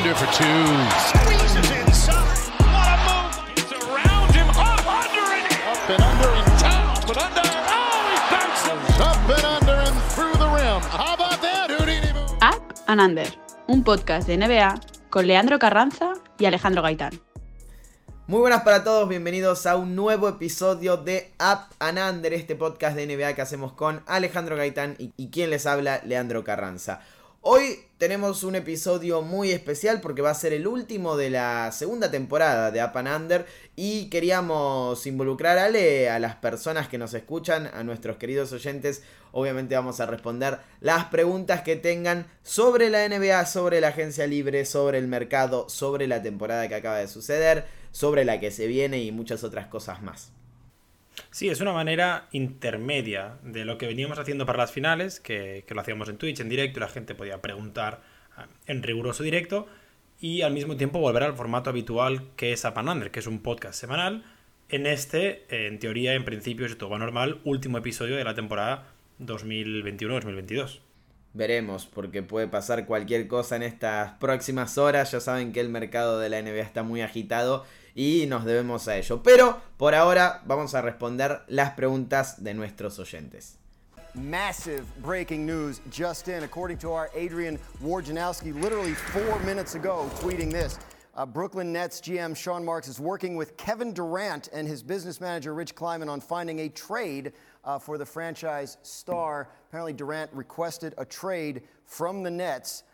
Under for two. Squeezes inside. What a move. It's around him. Up under and up and under and down, but under. Oh, he bounces. Up and under and through the rim. How about that, Houdini? Up and Under, un podcast de NBA con Leandro Carranza y Alejandro Gaitán. Muy buenas para todos, bienvenidos a un nuevo episodio de Up and Under, este podcast de NBA que hacemos con Alejandro Gaitán y, y quien les habla, Leandro Carranza. Hoy tenemos un episodio muy especial porque va a ser el último de la segunda temporada de Up and Under y queríamos involucrar Ale, a las personas que nos escuchan, a nuestros queridos oyentes. Obviamente vamos a responder las preguntas que tengan sobre la NBA, sobre la agencia libre, sobre el mercado, sobre la temporada que acaba de suceder, sobre la que se viene y muchas otras cosas más. Sí, es una manera intermedia de lo que veníamos haciendo para las finales, que, que lo hacíamos en Twitch en directo y la gente podía preguntar ah, en riguroso directo, y al mismo tiempo volver al formato habitual que es Apanander, que es un podcast semanal. En este, en teoría, en principio, si todo normal, último episodio de la temporada 2021-2022. Veremos, porque puede pasar cualquier cosa en estas próximas horas. Ya saben que el mercado de la NBA está muy agitado y nos debemos a ello. Pero por ahora vamos a responder las preguntas de nuestros oyentes. Massive breaking news just in, according to our Adrian Wojnarowski, literally four minutes ago, tweeting this. Uh, Brooklyn Nets GM Sean Marks is working with Kevin Durant and his business manager Rich Kleiman on finding a trade uh, for the franchise star. Apparently, Durant requested a trade from the Nets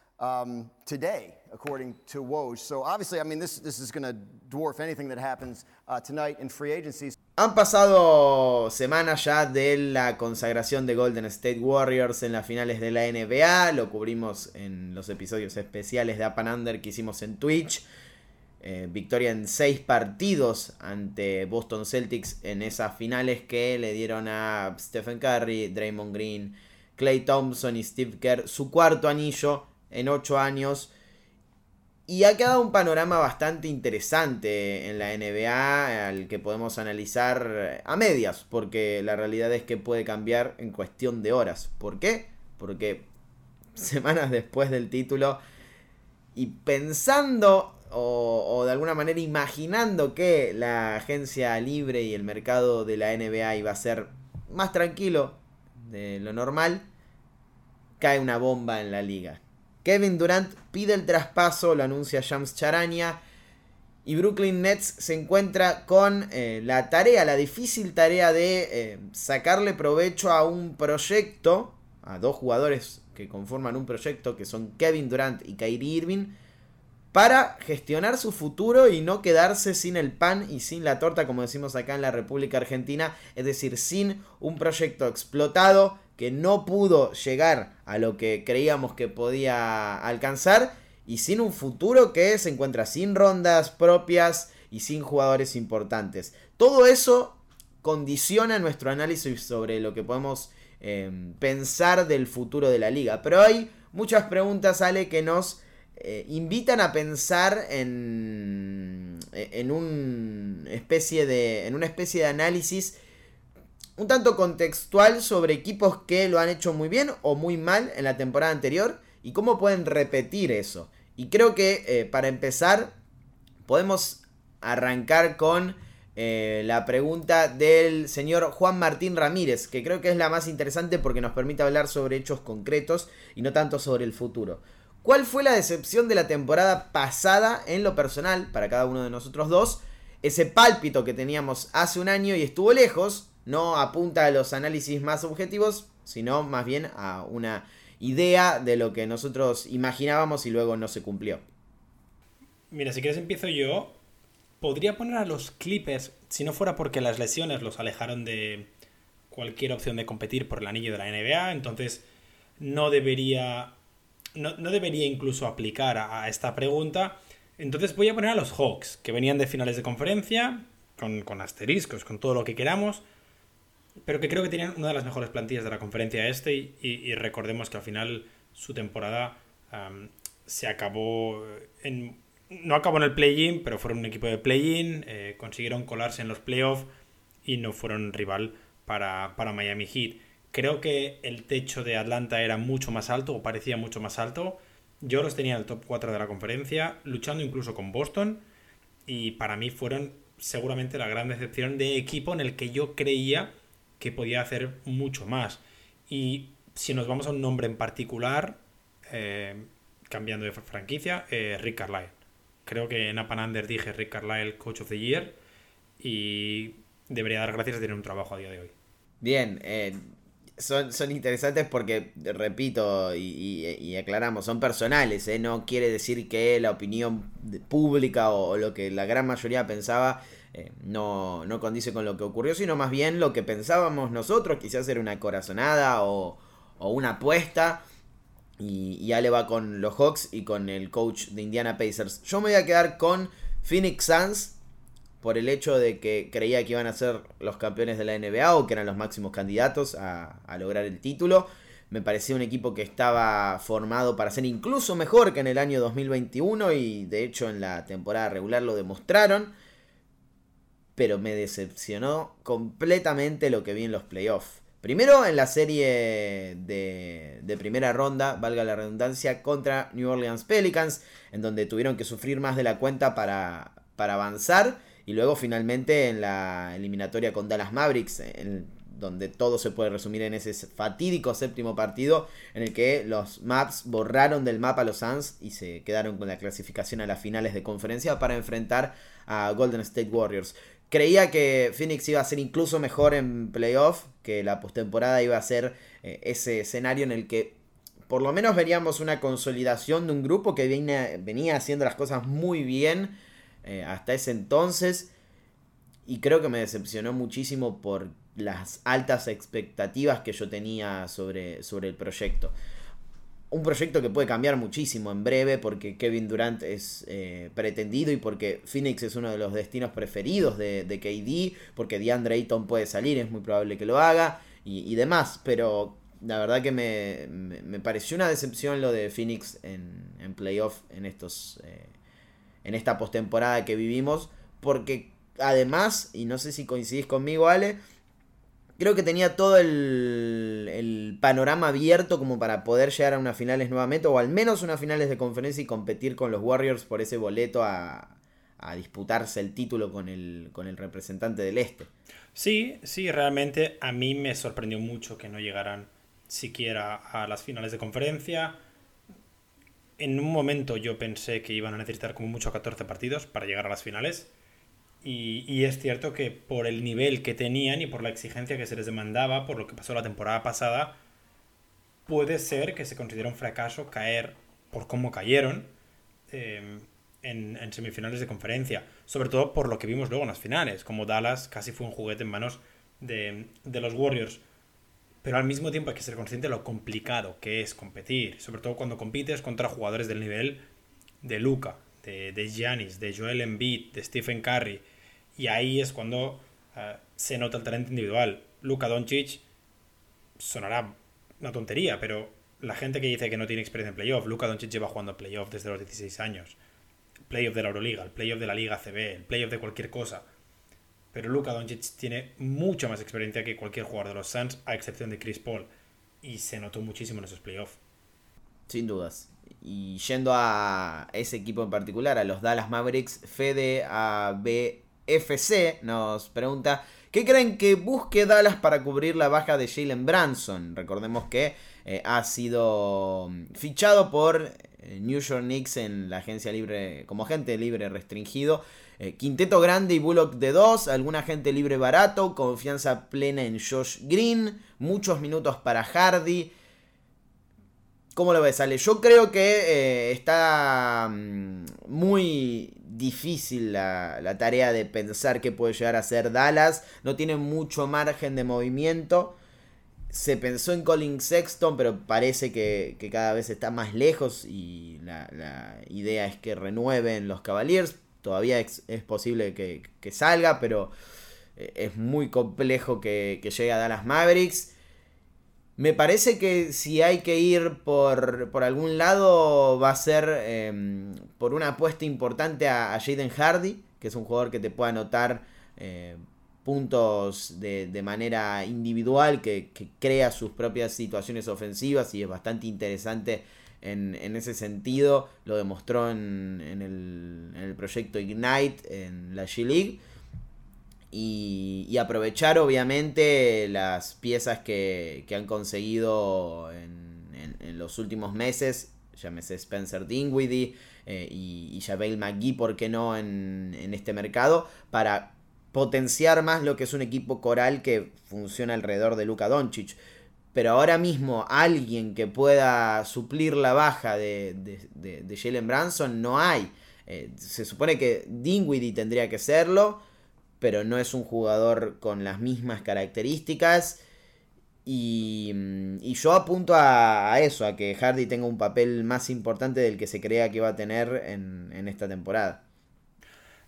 today, according to Woj. So obviously, I mean, this, this is going to dwarf anything that happens tonight in free agency. Han pasado semanas ya de la consagración de Golden State Warriors en las finales de la NBA. Lo cubrimos en los episodios especiales de Up and Under que hicimos en Twitch. Eh, victoria en seis partidos ante Boston Celtics en esas finales que le dieron a Stephen Curry, Draymond Green, Clay Thompson y Steve Kerr su cuarto anillo en ocho años. Y ha quedado un panorama bastante interesante en la NBA al que podemos analizar a medias, porque la realidad es que puede cambiar en cuestión de horas. ¿Por qué? Porque semanas después del título y pensando o, o, de alguna manera imaginando que la agencia libre y el mercado de la NBA iba a ser más tranquilo de lo normal, cae una bomba en la liga. Kevin Durant pide el traspaso, lo anuncia Shams Charania. Y Brooklyn Nets se encuentra con eh, la tarea, la difícil tarea de eh, sacarle provecho a un proyecto, a dos jugadores que conforman un proyecto, que son Kevin Durant y Kyrie Irving, para gestionar su futuro y no quedarse sin el pan y sin la torta, como decimos acá en la República Argentina, es decir, sin un proyecto explotado que no pudo llegar a lo que creíamos que podía alcanzar y sin un futuro que se encuentra sin rondas propias y sin jugadores importantes. Todo eso condiciona nuestro análisis sobre lo que podemos eh, pensar del futuro de la liga. Pero hay muchas preguntas, Ale, que nos eh, invitan a pensar en, en, un especie de, en una especie de análisis un tanto contextual sobre equipos que lo han hecho muy bien o muy mal en la temporada anterior y cómo pueden repetir eso. Y creo que eh, para empezar podemos arrancar con eh, la pregunta del señor Juan Martín Ramírez, que creo que es la más interesante porque nos permite hablar sobre hechos concretos y no tanto sobre el futuro. ¿Cuál fue la decepción de la temporada pasada en lo personal para cada uno de nosotros dos? Ese pálpito que teníamos hace un año y estuvo lejos, no apunta a los análisis más objetivos, sino más bien a una idea de lo que nosotros imaginábamos y luego no se cumplió. Mira, si quieres empiezo yo. Podría poner a los Clippers, si no fuera porque las lesiones los alejaron de cualquier opción de competir por el anillo de la NBA, entonces no debería, no, no debería incluso aplicar a, esta pregunta. Entonces voy a poner a los Hawks, que venían de finales de conferencia, con, con asteriscos, con todo lo que queramos, pero que creo que tenían una de las mejores plantillas de la conferencia este y, recordemos que al final su temporada se acabó en... No acabó en el play-in, pero fueron un equipo de play-in, eh, consiguieron colarse en los playoffs y no fueron rival para, para Miami Heat. Creo que el techo de Atlanta era mucho más alto o parecía mucho más alto Yo los tenía en el top 4 de la conferencia, luchando incluso con Boston, y para mí fueron seguramente la gran decepción de equipo en el que yo creía que podía hacer mucho más. Y si nos vamos a un nombre en particular, eh, cambiando de franquicia, eh, Rick Carlisle. Creo que en Apanander dije Rick Carlisle Coach of the Year y debería dar gracias de tener un trabajo a día de hoy. Bien, eh, son, son interesantes porque, repito y, aclaramos, son personales, ¿eh? no quiere decir que la opinión pública o, lo que la gran mayoría pensaba eh, no, no condice con lo que ocurrió, sino más bien lo que pensábamos nosotros, quizás era una corazonada o, o una apuesta. Y, y Ale va con los Hawks y con el coach de Indiana Pacers. Yo me voy a quedar con Phoenix Suns por el hecho de que creía que iban a ser los campeones de la NBA o que eran los máximos candidatos a, lograr el título. Me parecía un equipo que estaba formado para ser incluso mejor que en el año 2021 y de hecho en la temporada regular lo demostraron. Pero me decepcionó completamente lo que vi en los playoffs. Primero en la serie de, de, primera ronda, valga la redundancia, contra New Orleans Pelicans, en donde tuvieron que sufrir más de la cuenta para, para avanzar. Y luego finalmente en la eliminatoria con Dallas Mavericks, en donde todo se puede resumir en ese fatídico séptimo partido en el que los Maps borraron del mapa a los Suns y se quedaron con la clasificación a las finales de conferencia para enfrentar a Golden State Warriors. Creía que Phoenix iba a ser incluso mejor en playoff, que la postemporada iba a ser eh, ese escenario en el que por lo menos veríamos una consolidación de un grupo que venía haciendo las cosas muy bien eh, hasta ese entonces. Y creo que me decepcionó muchísimo por las altas expectativas que yo tenía sobre, sobre el proyecto. Un proyecto que puede cambiar muchísimo en breve porque Kevin Durant es eh, pretendido y porque Phoenix es uno de los destinos preferidos de, de KD, porque DeAndre Ayton puede salir, es muy probable que lo haga y, demás. Pero la verdad que me, pareció una decepción lo de Phoenix en, en playoff en estos, eh, en esta postemporada que vivimos, porque además, y no sé si coincidís conmigo, Ale, creo que tenía todo el, el, panorama abierto como para poder llegar a unas finales nuevamente, o al menos unas finales de conferencia y competir con los Warriors por ese boleto a, a disputarse el título con el, con el representante del Este. Sí, sí, realmente a mí me sorprendió mucho que no llegaran siquiera a las finales de conferencia en un momento yo pensé que iban a necesitar como mucho 14 partidos para llegar a las finales. Y, es cierto que por el nivel que tenían y por la exigencia que se les demandaba, por lo que pasó la temporada pasada, puede ser que se considere un fracaso caer por cómo cayeron em, en, semifinales de conferencia. Sobre todo por lo que vimos luego en las finales, como Dallas casi fue un juguete en manos de, de los Warriors pero al mismo tiempo hay que ser consciente de lo complicado que es competir, sobre todo cuando compites contra jugadores del nivel de Luca, de, Giannis, de Joel Embiid, de Stephen Curry, y ahí es cuando eh, se nota el talento individual. Luca Doncic sonará una tontería, pero la gente que dice que no tiene experiencia en playoff, Luca Doncic lleva jugando playoff desde los 16 años. Playoff de la Euroliga, el playoff de la Liga CB, el playoff de cualquier cosa pero Luka Doncic tiene mucha más experiencia que cualquier jugador de los Suns, a excepción de Chris Paul. Y se notó muchísimo en esos playoffs. Sin dudas. Y yendo a ese equipo en particular, a los Dallas Mavericks, Fede a BFC nos pregunta, ¿qué creen que busque Dallas para cubrir la baja de Jalen Branson? Recordemos que eh, ha sido fichado por eh, New York Knicks en la agencia libre, como agente libre restringido. Eh, quinteto grande y Bullock de 2, alguna gente libre barato, confianza plena en Josh Green, muchos minutos para Hardy. ¿Cómo lo ves, Ale? Yo creo que eh, está mm, muy difícil la, tarea de pensar que puede llegar a ser Dallas. No tiene mucho margen de movimiento. Se pensó en Colin Sexton, pero parece que, cada vez está más lejos y la, la idea es que renueven los Cavaliers todavía es, posible que, salga, pero eh, es muy complejo que, llegue a Dallas Mavericks. Me parece que si hay que ir por, algún lado va a ser em, por una apuesta importante a, Jaden Hardy, que es un jugador que te puede anotar eh, puntos de, manera individual, que, crea sus propias situaciones ofensivas y es bastante interesante en, ese sentido, lo demostró en, el, proyecto Ignite en la G-League. Y, aprovechar obviamente las piezas que, han conseguido en, los últimos meses, llámese Spencer Dinwiddie eh, y, y McGee, ¿por qué no en, en este mercado? Para potenciar más lo que es un equipo coral que funciona alrededor de Luka Doncic pero ahora mismo alguien que pueda suplir la baja de, de, Jalen Branson no hay. Eh, se supone que Dinwiddie tendría que serlo, pero no es un jugador con las mismas características. Y, yo apunto a, eso, a que Hardy tenga un papel más importante del que se crea que va a tener en, en esta temporada.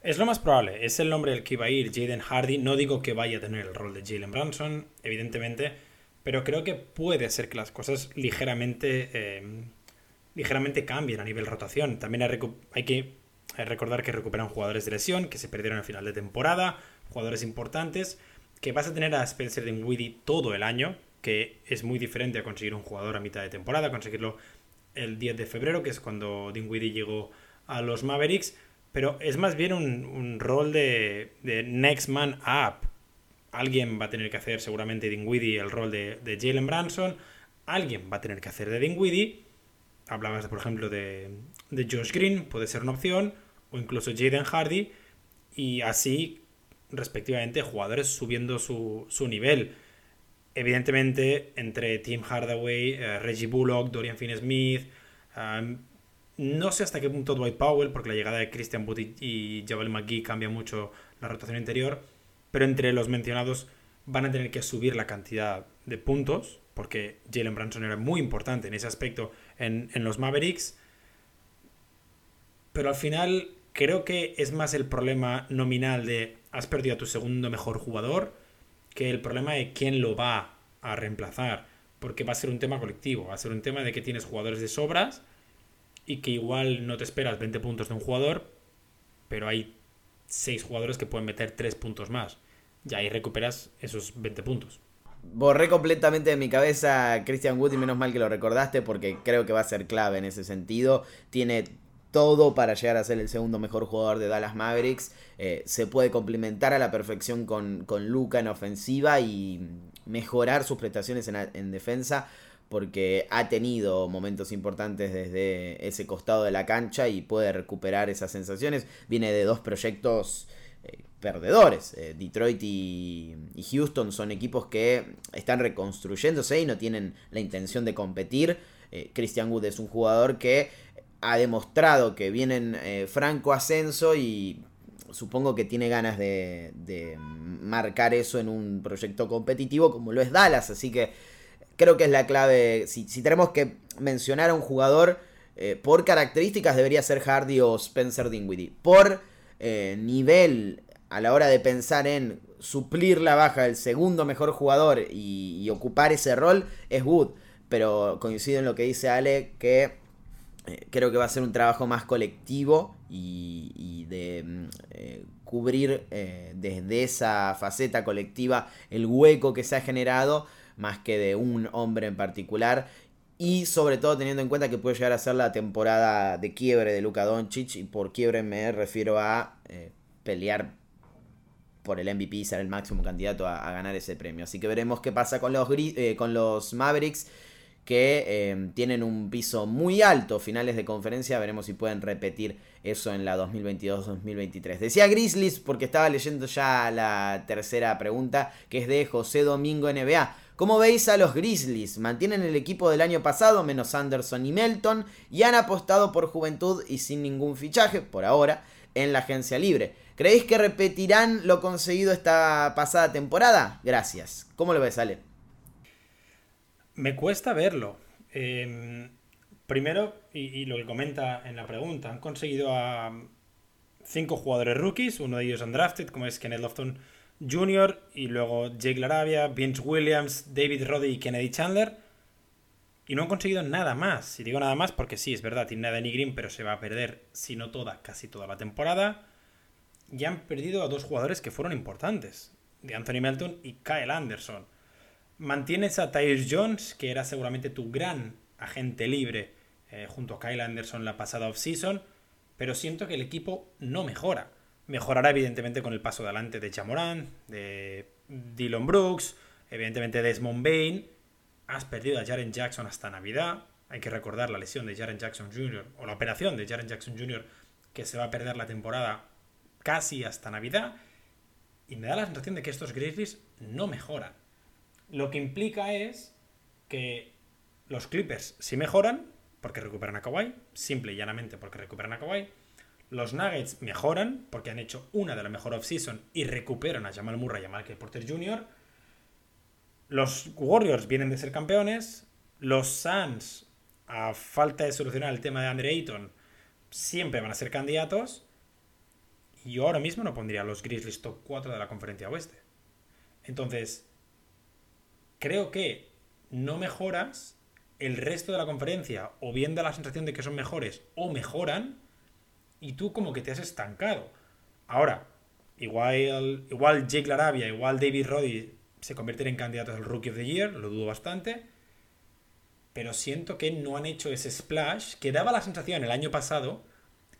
Es lo más probable, es el nombre del que iba a ir Jaden Hardy. No digo que vaya a tener el rol de Jalen Branson, evidentemente pero creo que puede ser que las cosas ligeramente, eh, ligeramente cambien a nivel rotación. También hay, que recordar que recuperan jugadores de lesión, que se perdieron al final de temporada, jugadores importantes, que vas a tener a Spencer Dinwiddie todo el año, que es muy diferente a conseguir un jugador a mitad de temporada, conseguirlo el 10 de febrero, que es cuando Dinwiddie llegó a los Mavericks, pero es más bien un, rol de, de, next man up, alguien va a tener que hacer seguramente Dinwiddie el rol de, de Jalen Branson, alguien va a tener que hacer de Dinwiddie, hablabas por ejemplo de, de Josh Green, puede ser una opción, o incluso Jaden Hardy, y así respectivamente jugadores subiendo su, su nivel. Evidentemente, entre Tim Hardaway, eh, Reggie Bullock, Dorian Finney-Smith, no sé hasta qué punto Dwight Powell, porque la llegada de Christian Wood y Javel McGee cambia mucho la rotación interior, pero entre los mencionados van a tener que subir la cantidad de puntos, porque Jalen Branson era muy importante en ese aspecto en, los Mavericks. Pero al final creo que es más el problema nominal de has perdido a tu segundo mejor jugador que el problema de quién lo va a reemplazar. Porque va a ser un tema colectivo, va a ser un tema de que tienes jugadores de sobras y que igual no te esperas 20 puntos de un jugador, pero hay seis jugadores que pueden meter tres puntos más. Y ahí recuperas esos 20 puntos. Borré completamente de mi cabeza Christian Wood y menos mal que lo recordaste porque creo que va a ser clave en ese sentido. Tiene todo para llegar a ser el segundo mejor jugador de Dallas Mavericks. Eh, se puede complementar a la perfección con, con Luca en ofensiva y mejorar sus prestaciones en, en defensa porque ha tenido momentos importantes desde ese costado de la cancha y puede recuperar esas sensaciones. Viene de dos proyectos eh, perdedores. Eh, Detroit y, Houston son equipos que están reconstruyéndose y no tienen la intención de competir. Eh, Christian Wood es un jugador que ha demostrado que viene en franco ascenso y supongo que tiene ganas de, de marcar eso en un proyecto competitivo como lo es Dallas. Así que creo que es la clave. Si, tenemos que mencionar a un jugador eh, por características, debería ser Hardy o Spencer Dinwiddie. Por eh, nivel, a la hora de pensar en suplir la baja del segundo mejor jugador y, ocupar ese rol, es Wood. Pero coincido en lo que dice Ale, que eh, creo que va a ser un trabajo más colectivo y, de mm, cubrir desde esa faceta colectiva el hueco que se ha generado más que de un hombre en particular. Y sobre todo teniendo en cuenta que puede llegar a ser la temporada de quiebre de Luka Doncic. Y por quiebre me refiero a eh, pelear por el MVP y ser el máximo candidato a, ganar ese premio. Así que veremos qué pasa con los, eh, con los Mavericks que eh, tienen un piso muy alto, finales de conferencia, veremos si pueden repetir eso en la 2022-2023. Decía Grizzlies porque estaba leyendo ya la tercera pregunta, que es de José Domingo NBA. ¿Cómo veis a los Grizzlies? Mantienen el equipo del año pasado, menos Anderson y Melton, y han apostado por juventud y sin ningún fichaje, por ahora, en la agencia libre. ¿Creéis que repetirán lo conseguido esta pasada temporada? Gracias. ¿Cómo lo ves, Ale? Me cuesta verlo. Em, primero, y, lo que comenta en la pregunta, han conseguido a cinco jugadores rookies, uno de ellos undrafted, como es Kenneth Lofton Jr. y luego Jake Laravia, Vince Williams, David Roddy y Kennedy Chandler. Y no han conseguido nada más. Si digo nada más, porque sí, es verdad, tiene nada ni Green, pero se va a perder, si no toda, casi toda la temporada. Y han perdido a dos jugadores que fueron importantes, de Anthony Melton y Kyle Anderson. Mantienes a Tyre Jones, que era seguramente tu gran agente libre eh, junto a Kyle Anderson la pasada offseason, pero siento que el equipo no mejora. Mejorará evidentemente con el paso adelante de Chamorán, de Dylan Brooks, evidentemente Desmond Bain. Has perdido a Jaren Jackson hasta Navidad. Hay que recordar la lesión de Jaren Jackson Jr. o la operación de Jaren Jackson Jr. que se va a perder la temporada casi hasta Navidad. Y me da la sensación de que estos Grizzlies no mejoran. Lo que implica es que los Clippers sí mejoran porque recuperan a Kawhi, simple y llanamente porque recuperan a Kawhi. Los Nuggets mejoran porque han hecho una de las mejores off-season y recuperan a Jamal Murray y a Michael Porter Jr. Los Warriors vienen de ser campeones. Los Suns, a falta de solucionar el tema de Andre Ayton, siempre van a ser candidatos. Y yo ahora mismo no pondría a los Grizzlies top 4 de la conferencia oeste. Entonces, creo que no mejoras el resto de la conferencia, o bien da la sensación de que son mejores, o mejoran, y tú como que te has estancado. Ahora, igual, igual Jake Larabia, igual David Roddy se convierten en candidatos al Rookie of the Year, lo dudo bastante, pero siento que no han hecho ese splash que daba la sensación el año pasado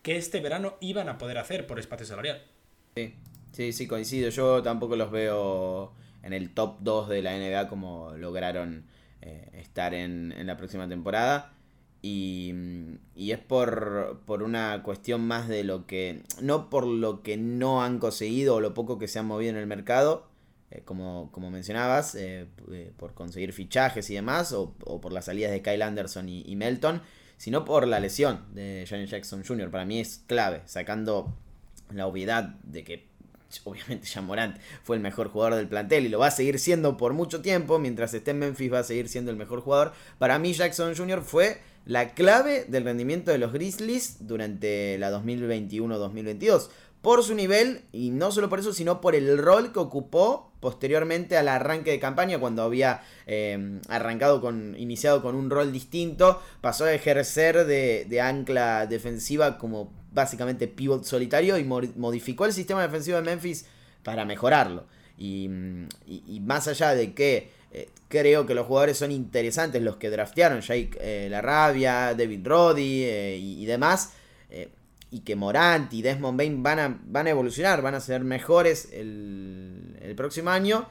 que este verano iban a poder hacer por espacio salarial. Sí, sí, sí, coincido. Yo tampoco los veo en el top 2 de la NBA como lograron eh, estar en, en, la próxima temporada. Y, y es por, por, una cuestión más de lo que. No por lo que no han conseguido o lo poco que se han movido en el mercado, eh, como, como, mencionabas, eh, eh, por conseguir fichajes y demás, o, o, por las salidas de Kyle Anderson y, Melton, sino por la lesión de Janet Jackson Jr. Para mí es clave, sacando la obviedad de que obviamente Jean Morant fue el mejor jugador del plantel y lo va a seguir siendo por mucho tiempo, mientras esté en Memphis va a seguir siendo el mejor jugador. Para mí Jackson Jr. fue la clave del rendimiento de los Grizzlies durante la 2021-2022. Por su nivel, y no solo por eso, sino por el rol que ocupó posteriormente al arranque de campaña, cuando había eh, arrancado con, iniciado con un rol distinto, pasó a ejercer de, ancla defensiva como básicamente pivot solitario y modificó el sistema defensivo de Memphis para mejorarlo. Y, y más allá de que eh, creo que los jugadores son interesantes, los que draftearon, Jake eh, Larrabia, David Roddy eh, y, demás, y que Morant y Desmond Bain van a, van a evolucionar, van a ser mejores el próximo año.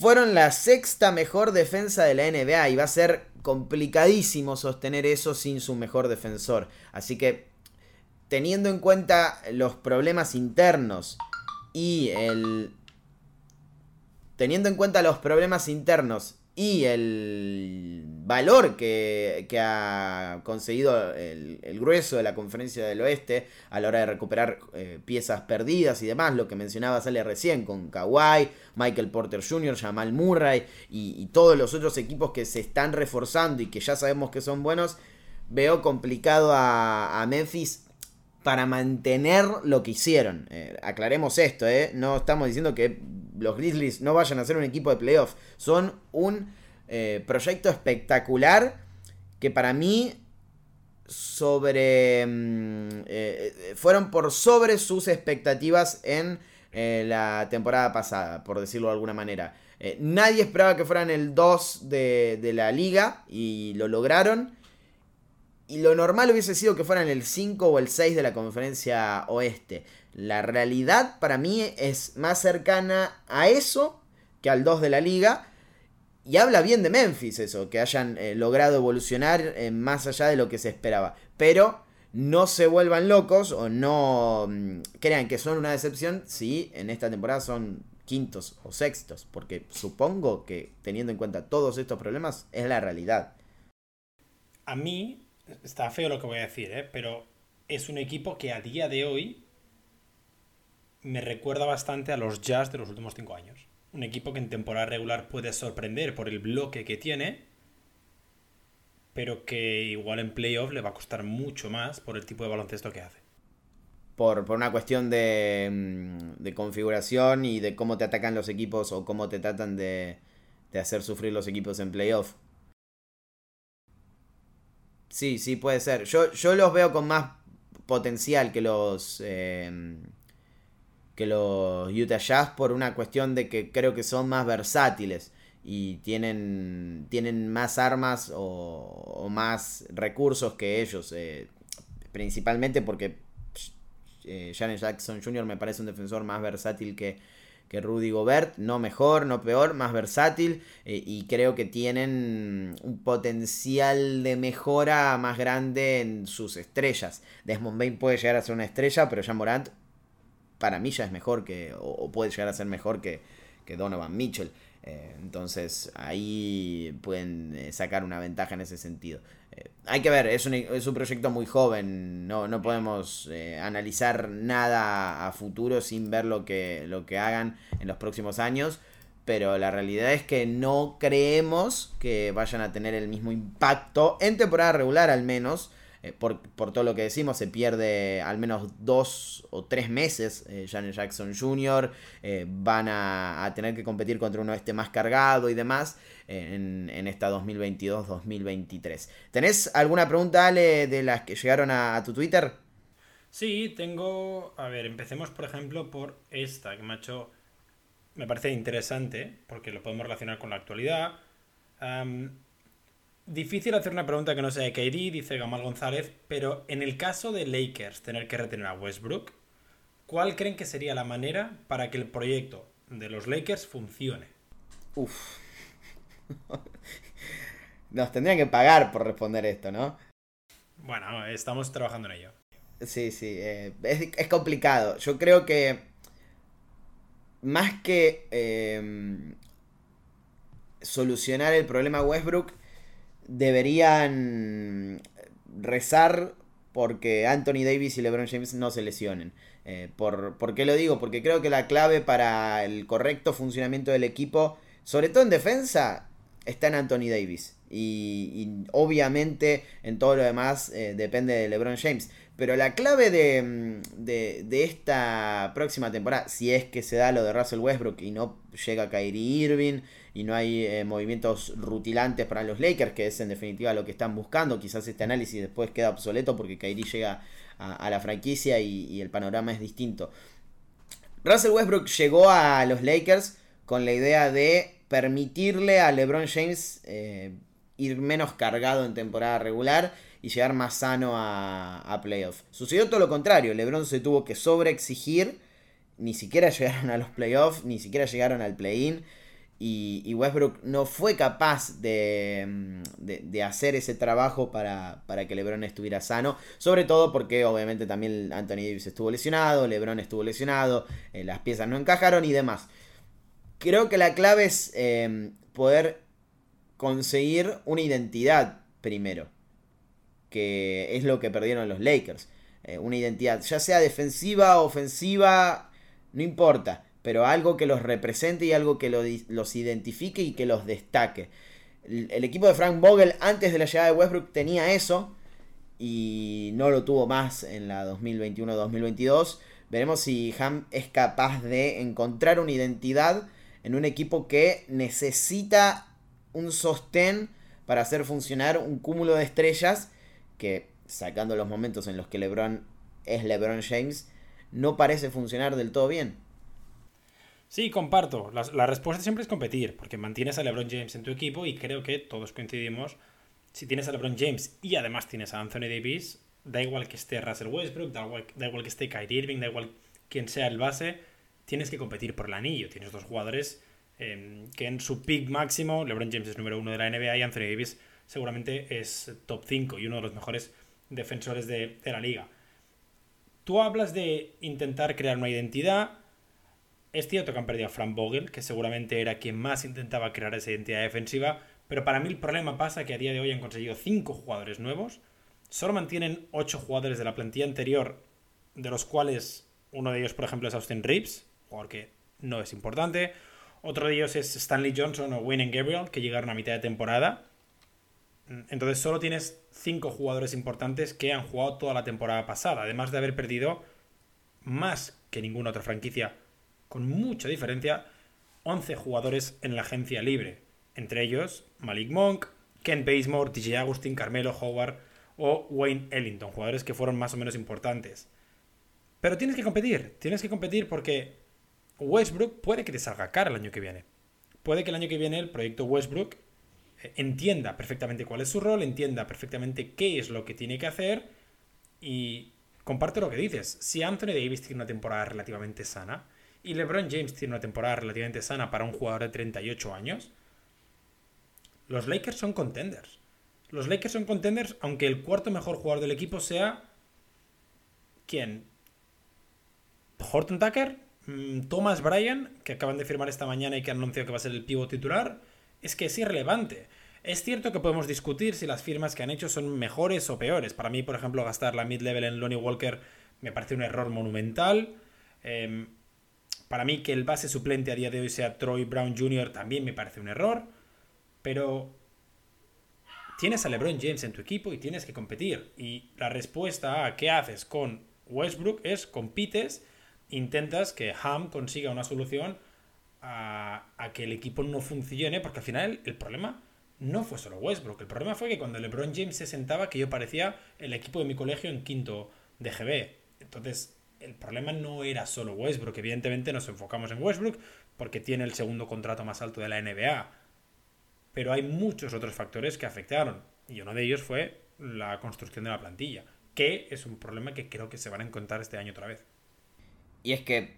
Fueron la sexta mejor defensa de la NBA y va a ser complicadísimo sostener eso sin su mejor defensor. Así que teniendo en cuenta los problemas internos y el... Teniendo en cuenta los problemas internos y el valor que, ha conseguido el, grueso de la conferencia del oeste a la hora de recuperar eh, piezas perdidas y demás, lo que mencionaba Sale recién con Kawhi, Michael Porter Jr., Jamal Murray y, y, todos los otros equipos que se están reforzando y que ya sabemos que son buenos, veo complicado a Memphis para mantener lo que hicieron. Eh, aclaremos esto, ¿eh? no estamos diciendo que los Grizzlies no vayan a ser un equipo de playoff. Son un eh, proyecto espectacular que para mí sobre mm, eh, fueron por sobre sus expectativas en la temporada pasada, por decirlo de alguna manera. nadie esperaba que fueran el 2 de, de la liga y lo lograron. Y lo normal hubiese sido que fueran el 5 o el 6 de la conferencia oeste. La realidad para mí es más cercana a eso que al 2 de la liga. Y habla bien de Memphis eso, que hayan eh, logrado evolucionar eh, más allá de lo que se esperaba. Pero no se vuelvan locos o no mmm, crean que son una decepción si en esta temporada son quintos o sextos. Porque supongo que teniendo en cuenta todos estos problemas es la realidad. A mí, está feo lo que voy a decir, ¿eh? pero es un equipo que a día de hoy me recuerda bastante a los Jazz de los últimos cinco años. Un equipo que en temporada regular puede sorprender por el bloque que tiene, pero que igual en playoff le va a costar mucho más por el tipo de baloncesto que hace. Por, por una cuestión de, de, configuración y de cómo te atacan los equipos o cómo te tratan de, de hacer sufrir los equipos en playoff. Sí, sí, puede ser. Yo, yo los veo con más potencial que los. Eh, que los Utah Jazz por una cuestión de que creo que son más versátiles. y tienen, tienen más armas o, más recursos que ellos. Eh, principalmente porque eh, Janet Jackson Jr. me parece un defensor más versátil que, que Rudy Gobert, no mejor, no peor, más versátil eh, y creo que tienen un potencial de mejora más grande en sus estrellas. Desmond Bain puede llegar a ser una estrella, pero ya Morant para mí ya es mejor que, o, puede llegar a ser mejor que, que Donovan Mitchell. Eh, entonces ahí pueden eh, sacar una ventaja en ese sentido. Eh, hay que ver, es un, es un, proyecto muy joven, no, no podemos analizar nada a futuro sin ver lo que, lo que hagan en los próximos años. Pero la realidad es que no creemos que vayan a tener el mismo impacto en temporada regular al menos eh, por, todo lo que decimos, se pierde al menos dos o tres meses eh, Janet Jackson Jr., eh, van a, tener que competir contra uno este más cargado y demás en, esta 2022-2023. ¿Tenés alguna pregunta, Ale, de las que llegaron a, tu Twitter? Sí, tengo... A ver, empecemos por ejemplo por esta, que me ha hecho... Me parece interesante, porque lo podemos relacionar con la actualidad. Difícil hacer una pregunta que no sea de KD, dice Gamal González, pero en el caso de Lakers tener que retener a Westbrook, ¿cuál creen que sería la manera para que el proyecto de los Lakers funcione? Uf. Nos tendrían que pagar por responder esto, ¿no? Bueno, estamos trabajando en ello. Sí, sí, eh, es, complicado. Yo creo que más que em, solucionar el problema Westbrook, deberían rezar porque Anthony Davis y LeBron James no se lesionen. Eh, por, qué lo digo? Porque creo que la clave para el correcto funcionamiento del equipo, sobre todo en defensa, está en Anthony Davis. Y, obviamente en todo lo demás eh, depende de LeBron James. Pero la clave de, de, esta próxima temporada, si es que se da lo de Russell Westbrook y no llega Kyrie Irving y no hay eh, movimientos rutilantes para los Lakers, que es en definitiva lo que están buscando, quizás este análisis después queda obsoleto porque Kyrie llega a, la franquicia y, el panorama es distinto. Russell Westbrook llegó a los Lakers con la idea de permitirle a LeBron James eh, ir menos cargado en temporada regular y llegar más sano a, playoffs. Sucedió todo lo contrario, LeBron se tuvo que sobreexigir, ni siquiera llegaron a los playoffs, ni siquiera llegaron al play-in. Y, Westbrook no fue capaz de, de, hacer ese trabajo para, para, que LeBron estuviera sano. Sobre todo porque obviamente también Anthony Davis estuvo lesionado, LeBron estuvo lesionado, eh, las piezas no encajaron y demás. Creo que la clave es eh, poder conseguir una identidad primero que es lo que perdieron los Lakers. Eh, una identidad, ya sea defensiva, ofensiva, no importa, pero algo que los represente y algo que los identifique y que los destaque. El, equipo de Frank Vogel antes de la llegada de Westbrook tenía eso y no lo tuvo más en la 2021-2022. Veremos si Ham es capaz de encontrar una identidad en un equipo que necesita un sostén para hacer funcionar un cúmulo de estrellas que sacando los momentos en los que LeBron es LeBron James, no parece funcionar del todo bien. Sí, comparto. La, respuesta siempre es competir, porque mantienes a LeBron James en tu equipo y creo que todos coincidimos. Si tienes a LeBron James y además tienes a Anthony Davis, da igual que esté Russell Westbrook, da igual, que esté Kyrie Irving, da igual quien sea el base, tienes que competir por el anillo. Tienes dos jugadores em, que en su peak máximo, LeBron James es número uno de la NBA y Anthony Davis seguramente es top 5 y uno de los mejores defensores de, la liga. Tú hablas de intentar crear una identidad. Es cierto que han perdido a Frank Vogel, que seguramente era quien más intentaba crear esa identidad defensiva, pero para mí el problema pasa que a día de hoy han conseguido 5 jugadores nuevos, solo mantienen 8 jugadores de la plantilla anterior, de los cuales uno de ellos, por ejemplo, es Austin Reeves, jugador que no es importante, otro de ellos es Stanley Johnson o Wayne Gabriel, que llegaron a mitad de temporada, entonces solo tienes cinco jugadores importantes que han jugado toda la temporada pasada, además de haber perdido más que ninguna otra franquicia, con mucha diferencia, 11 jugadores en la agencia libre, entre ellos Malik Monk, Ken Basemore, TJ Agustin, Carmelo Howard o Wayne Ellington, jugadores que fueron más o menos importantes. Pero tienes que competir, tienes que competir porque Westbrook puede que te salga cara el año que viene. puede que el año que viene el proyecto Westbrook eh, entienda perfectamente cuál es su rol, entienda perfectamente qué es lo que tiene que hacer y comparte lo que dices. Si Anthony Davis tiene una temporada relativamente sana y LeBron James tiene una temporada relativamente sana para un jugador de 38 años, los Lakers son contenders. Los Lakers son contenders aunque el cuarto mejor jugador del equipo sea... ¿Quién? Horton Tucker, mm, Thomas Bryan, que acaban de firmar esta mañana y que han anunciado que va a ser el pivo titular, es que es irrelevante. Es cierto que podemos discutir si las firmas que han hecho son mejores o peores. Para mí, por ejemplo, gastar la mid-level en Lonnie Walker me parece un error monumental. Em, para mí que el base suplente a día de hoy sea Troy Brown Jr. también me parece un error. Pero tienes a LeBron James en tu equipo y tienes que competir. Y la respuesta a qué haces con Westbrook es compites, intentas que Ham consiga una solución a, que el equipo no funcione, porque al final el problema no fue solo Westbrook. El problema fue que cuando LeBron James se sentaba, que yo parecía el equipo de mi colegio en quinto de GB. Entonces, el problema no era solo Westbrook. Evidentemente nos enfocamos en Westbrook porque tiene el segundo contrato más alto de la NBA. Pero hay muchos otros factores que afectaron. Y uno de ellos fue la construcción de la plantilla. Que es un problema que creo que se van a encontrar este año otra vez. Y es que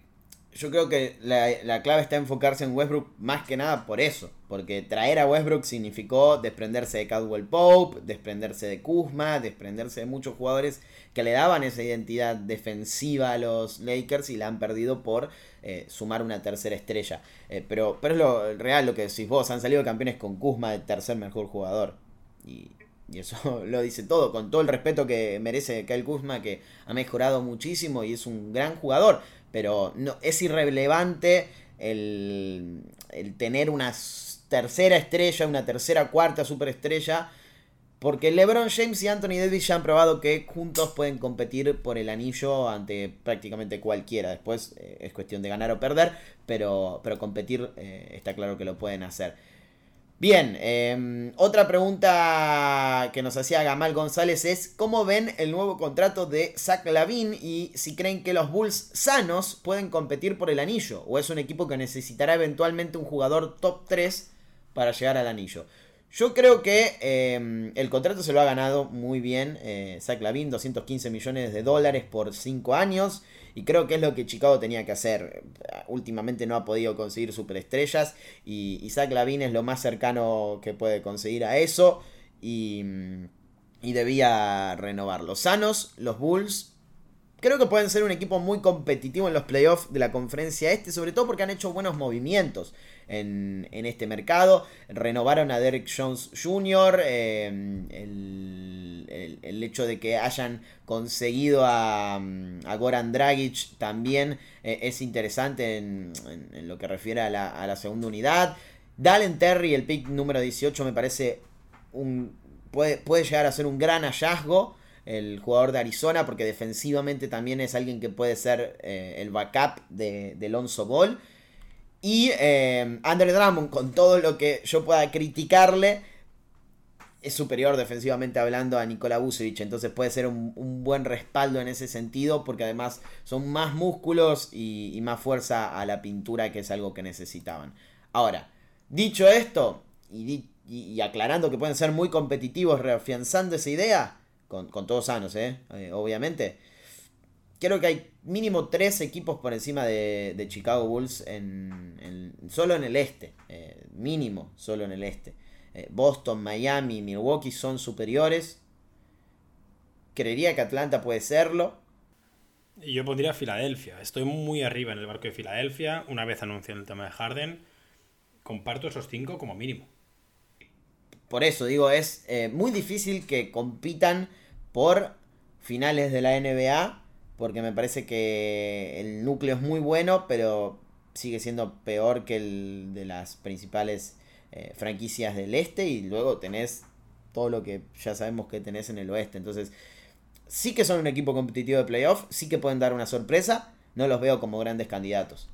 yo creo que la, clave está en enfocarse en Westbrook más que nada por eso. Porque traer a Westbrook significó desprenderse de Caldwell Pope, desprenderse de Kuzma, desprenderse de muchos jugadores que le daban esa identidad defensiva a los Lakers y la han perdido por eh, sumar una tercera estrella. Eh, pero, pero es lo real lo que decís vos, han salido campeones con Kuzma de tercer mejor jugador. Y, y eso lo dice todo, con todo el respeto que merece Kyle Kuzma, que ha mejorado muchísimo y es un gran jugador pero no, es irrelevante el, tener una tercera estrella, una tercera, cuarta superestrella. Porque LeBron James y Anthony Davis ya han probado que juntos pueden competir por el anillo ante prácticamente cualquiera. Después eh, es cuestión de ganar o perder, pero, pero competir eh, está claro que lo pueden hacer. Bien, em, otra pregunta que nos hacía Gamal González es ¿cómo ven el nuevo contrato de Zach Lavin y si creen que los Bulls sanos pueden competir por el anillo o es un equipo que necesitará eventualmente un jugador top 3 para llegar al anillo? Yo creo que em, el contrato se lo ha ganado muy bien eh, Zach Lavin, 215 millones de dólares por 5 años. Y creo que es lo que Chicago tenía que hacer. Últimamente no ha podido conseguir superestrellas. Y, Zach Lavin es lo más cercano que puede conseguir a eso. Y, y debía renovar. Los sanos, los Bulls, Creo que pueden ser un equipo muy competitivo en los playoffs de la conferencia este, sobre todo porque han hecho buenos movimientos en, este mercado. Renovaron a Derek Jones Jr., em, el, hecho de que hayan conseguido a, Goran Dragic también eh, es interesante en, lo que refiere a la, segunda unidad. Dalen Terry, el pick número 18, me parece puede, puede llegar a ser un gran hallazgo el jugador de Arizona, porque defensivamente también es alguien que puede ser eh, el backup de, de Alonso Ball. Y eh, Andre Drummond, con todo lo que yo pueda criticarle, es superior defensivamente hablando a Nikola Vucevic. Entonces puede ser un, buen respaldo en ese sentido, porque además son más músculos y, más fuerza a la pintura, que es algo que necesitaban. Ahora, dicho esto, y, y aclarando que pueden ser muy competitivos, reafianzando esa idea con, todos sanos, ¿eh? ¿eh? obviamente. Creo que hay mínimo tres equipos por encima de, Chicago Bulls en, solo en el este. Eh, mínimo solo en el este. Eh, Boston, Miami, Milwaukee son superiores. Creería que Atlanta puede serlo. Yo pondría Filadelfia. Estoy muy arriba en el barco de Filadelfia. Una vez anunciado el tema de Harden, comparto esos cinco como mínimo. Por eso digo, es muy difícil que compitan por finales de la NBA, porque me parece que el núcleo es muy bueno, pero sigue siendo peor que el de las principales eh, franquicias del este y luego tenés todo lo que ya sabemos que tenés en el oeste. Entonces, sí que son un equipo competitivo de playoff, sí que pueden dar una sorpresa, no los veo como grandes candidatos.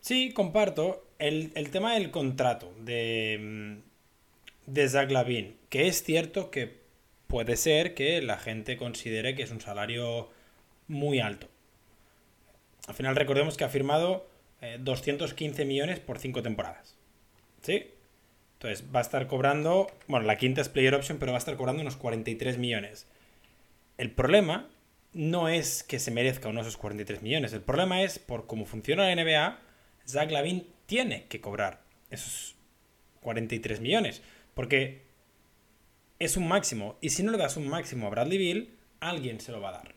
Sí, comparto. El, tema del contrato de, mm, de Zach Lavin, que es cierto que puede ser que la gente considere que es un salario muy alto. Al final recordemos que ha firmado 215 eh, millones por 5 temporadas. Sí. Entonces va a estar cobrando, bueno, la quinta es player option, pero va a estar cobrando unos 43 millones. El problema no es que se merezca uno esos 43 millones. El problema es, por cómo funciona la NBA, Zach Lavin tiene que cobrar esos 43 millones. Porque es un máximo. Y si no le das un máximo a Bradley Bill, alguien se lo va a dar.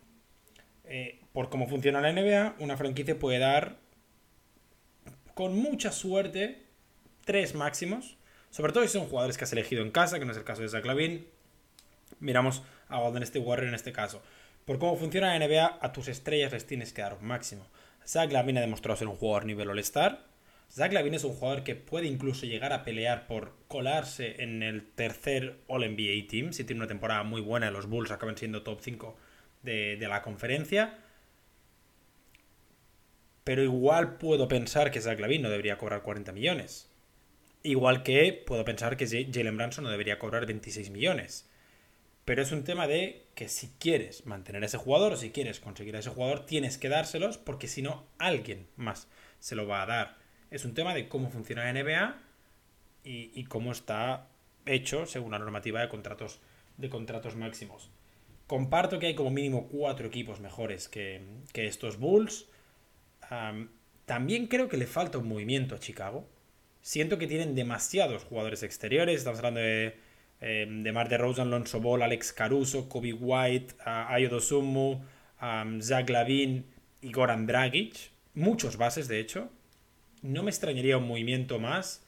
Eh, por cómo funciona la NBA, una franquicia puede dar, con mucha suerte, tres máximos. Sobre todo si son jugadores que has elegido en casa, que no es el caso de Zach Lavin. Miramos a Golden State Warrior en este caso. Por cómo funciona la NBA, a tus estrellas les tienes que dar un máximo. Zach Lavin ha demostrado ser un jugador nivel All-Star. Zach Lavin es un jugador que puede incluso llegar a pelear por colarse en el tercer All-NBA Team. Si tiene una temporada muy buena, los Bulls acaban siendo top 5 de, de la conferencia. Pero igual puedo pensar que Zach Lavin no debería cobrar 40 millones. Igual que puedo pensar que Jalen Branson no debería cobrar 26 millones. Pero es un tema de que si quieres mantener a ese jugador o si quieres conseguir a ese jugador, tienes que dárselos porque si no, alguien más se lo va a dar. Es un tema de cómo funciona la NBA y, cómo está hecho según la normativa de contratos, de contratos máximos. Comparto que hay como mínimo cuatro equipos mejores que, estos Bulls. también creo que le falta un movimiento a Chicago. Siento que tienen demasiados jugadores exteriores. Estamos hablando de eh, de Mar de Rosen, Lonzo Ball, Alex Caruso, Kobe White, uh, Ayo Dosumu, Zach Lavin y Goran Dragic. Muchos bases, de hecho. No me extrañaría un movimiento más.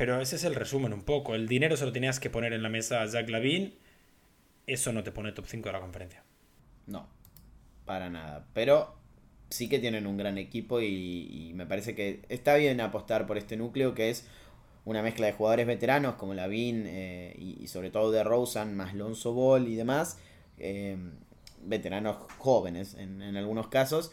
Pero ese es el resumen un poco. El dinero se lo tenías que poner en la mesa a Zach Lavin. Eso no te pone top 5 de la conferencia. No, para nada. Pero sí que tienen un gran equipo y, me parece que está bien apostar por este núcleo que es una mezcla de jugadores veteranos como Lavin eh, y, sobre todo de Rosen más Lonzo Ball y demás, eh, veteranos jóvenes en, algunos casos,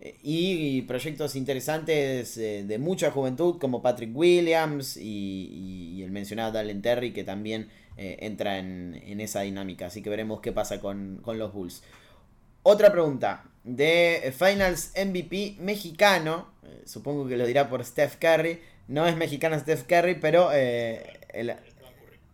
y, proyectos interesantes de mucha juventud como Patrick Williams y, el mencionado Dalen Terry que también entra en, esa dinámica, así que veremos qué pasa con, con los Bulls. Otra pregunta de Finals MVP mexicano, supongo que lo dirá por Steph Curry. No es mexicano Steph Curry, pero eh,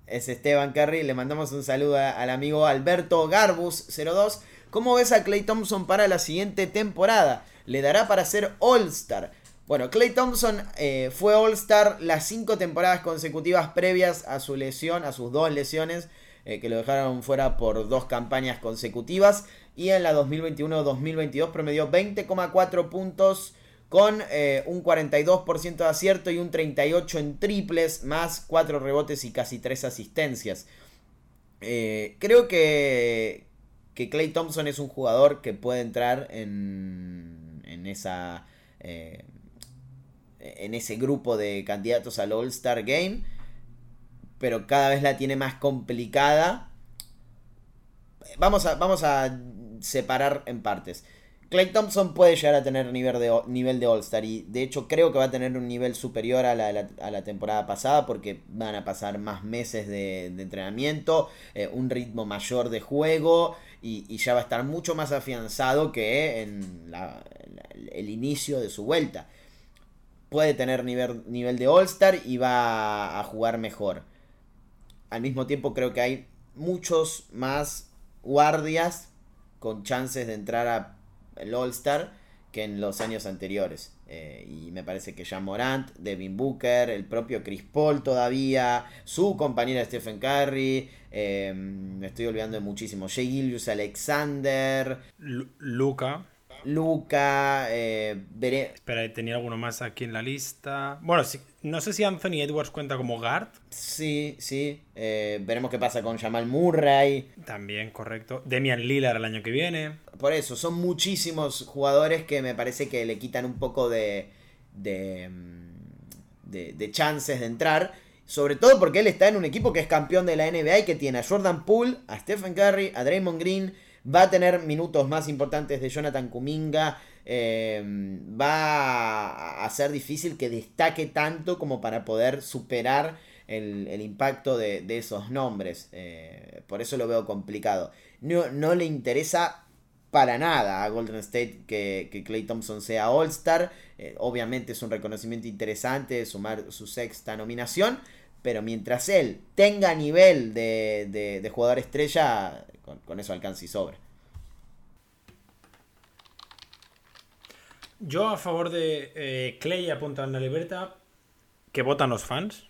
es Esteban Curry. Le mandamos un saludo al amigo Alberto Garbus02. ¿Cómo ves a Clay Thompson para la siguiente temporada? ¿Le dará para ser All-Star? Bueno, Clay Thompson eh, fue All-Star las cinco temporadas consecutivas previas a su lesión, a sus dos lesiones, eh, que lo dejaron fuera por dos campañas consecutivas. Y en la 2021-2022 promedió 20,4 puntos, con eh, un 42% de acierto y un 38% en triples, más 4 rebotes y casi 3 asistencias. Creo que, que Clay Thompson es un jugador que puede entrar en, en esa... Eh, en ese grupo de candidatos al All-Star Game, pero cada vez la tiene más complicada. Vamos a, vamos a separar en partes. Clay Thompson puede llegar a tener nivel de, nivel de All-Star y de hecho creo que va a tener un nivel superior a la, temporada pasada porque van a pasar más meses de, entrenamiento, eh, un ritmo mayor de juego y, ya va a estar mucho más afianzado que en el inicio de su vuelta. Puede tener nivel, nivel de All-Star y va a jugar mejor. Al mismo tiempo creo que hay muchos más guardias con chances de entrar a el All-Star que en los años anteriores. Eh, y me parece que Jean Morant, Devin Booker, el propio Chris Paul todavía, su compañera Stephen Curry, eh, me estoy olvidando de muchísimo, Jay Gillius Alexander, Luca. Luca, eh, Espera, tenía alguno más aquí en la lista. Bueno, no sé si Anthony Edwards cuenta como guard. Sí, sí. Eh, veremos qué pasa con Jamal Murray. También, correcto. Demian Lillard el año que viene. Por eso, son muchísimos jugadores que me parece que le quitan un poco de, de, mm, de, de chances de entrar. Sobre todo porque él está en un equipo que es campeón de la NBA y que tiene a Jordan Poole, a Stephen Curry, a Draymond Green Va a tener minutos más importantes de Jonathan Kuminga. Eh, va a ser difícil que destaque tanto como para poder superar el, impacto de, esos nombres. Eh, por eso lo veo complicado. No, no le interesa para nada a Golden State que, que Clay Thompson sea All-Star. Eh, obviamente es un reconocimiento interesante sumar su sexta nominación. Pero mientras él tenga nivel de, de, jugador estrella, con, eso alcanza y sobra. Yo a favor de eh, Clay apunta en la libertad que votan los fans.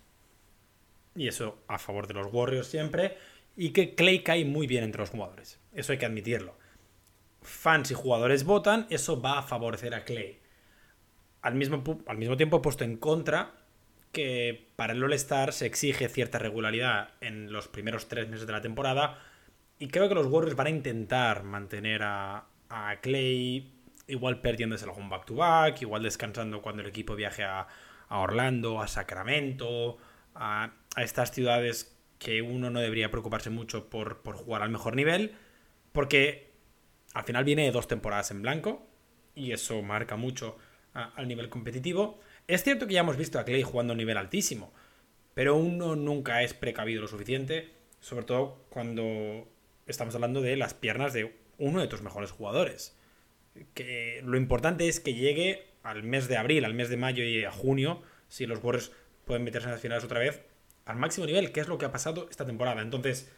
Y eso a favor de los Warriors siempre. Y que Clay cae muy bien entre los jugadores. Eso hay que admitirlo. Fans y jugadores votan, eso va a favorecer a Clay. Al mismo, al mismo tiempo he puesto en contra que para el All-Star se exige cierta regularidad en los primeros tres meses de la temporada. Y creo que los Warriors van a intentar mantener a, Clay igual perdiéndose algún back-to-back, igual descansando cuando el equipo viaje a, Orlando, a Sacramento, a, estas ciudades que uno no debería preocuparse mucho por, por jugar al mejor nivel, porque al final viene dos temporadas en blanco y eso marca mucho al nivel competitivo. Es cierto que ya hemos visto a Clay jugando a un nivel altísimo, pero uno nunca es precavido lo suficiente, sobre todo cuando estamos hablando de las piernas de uno de tus mejores jugadores. Que lo importante es que llegue al mes de abril, al mes de mayo y a junio, si los Warriors pueden meterse en las finales otra vez, al máximo nivel, que es lo que ha pasado esta temporada. Entonces,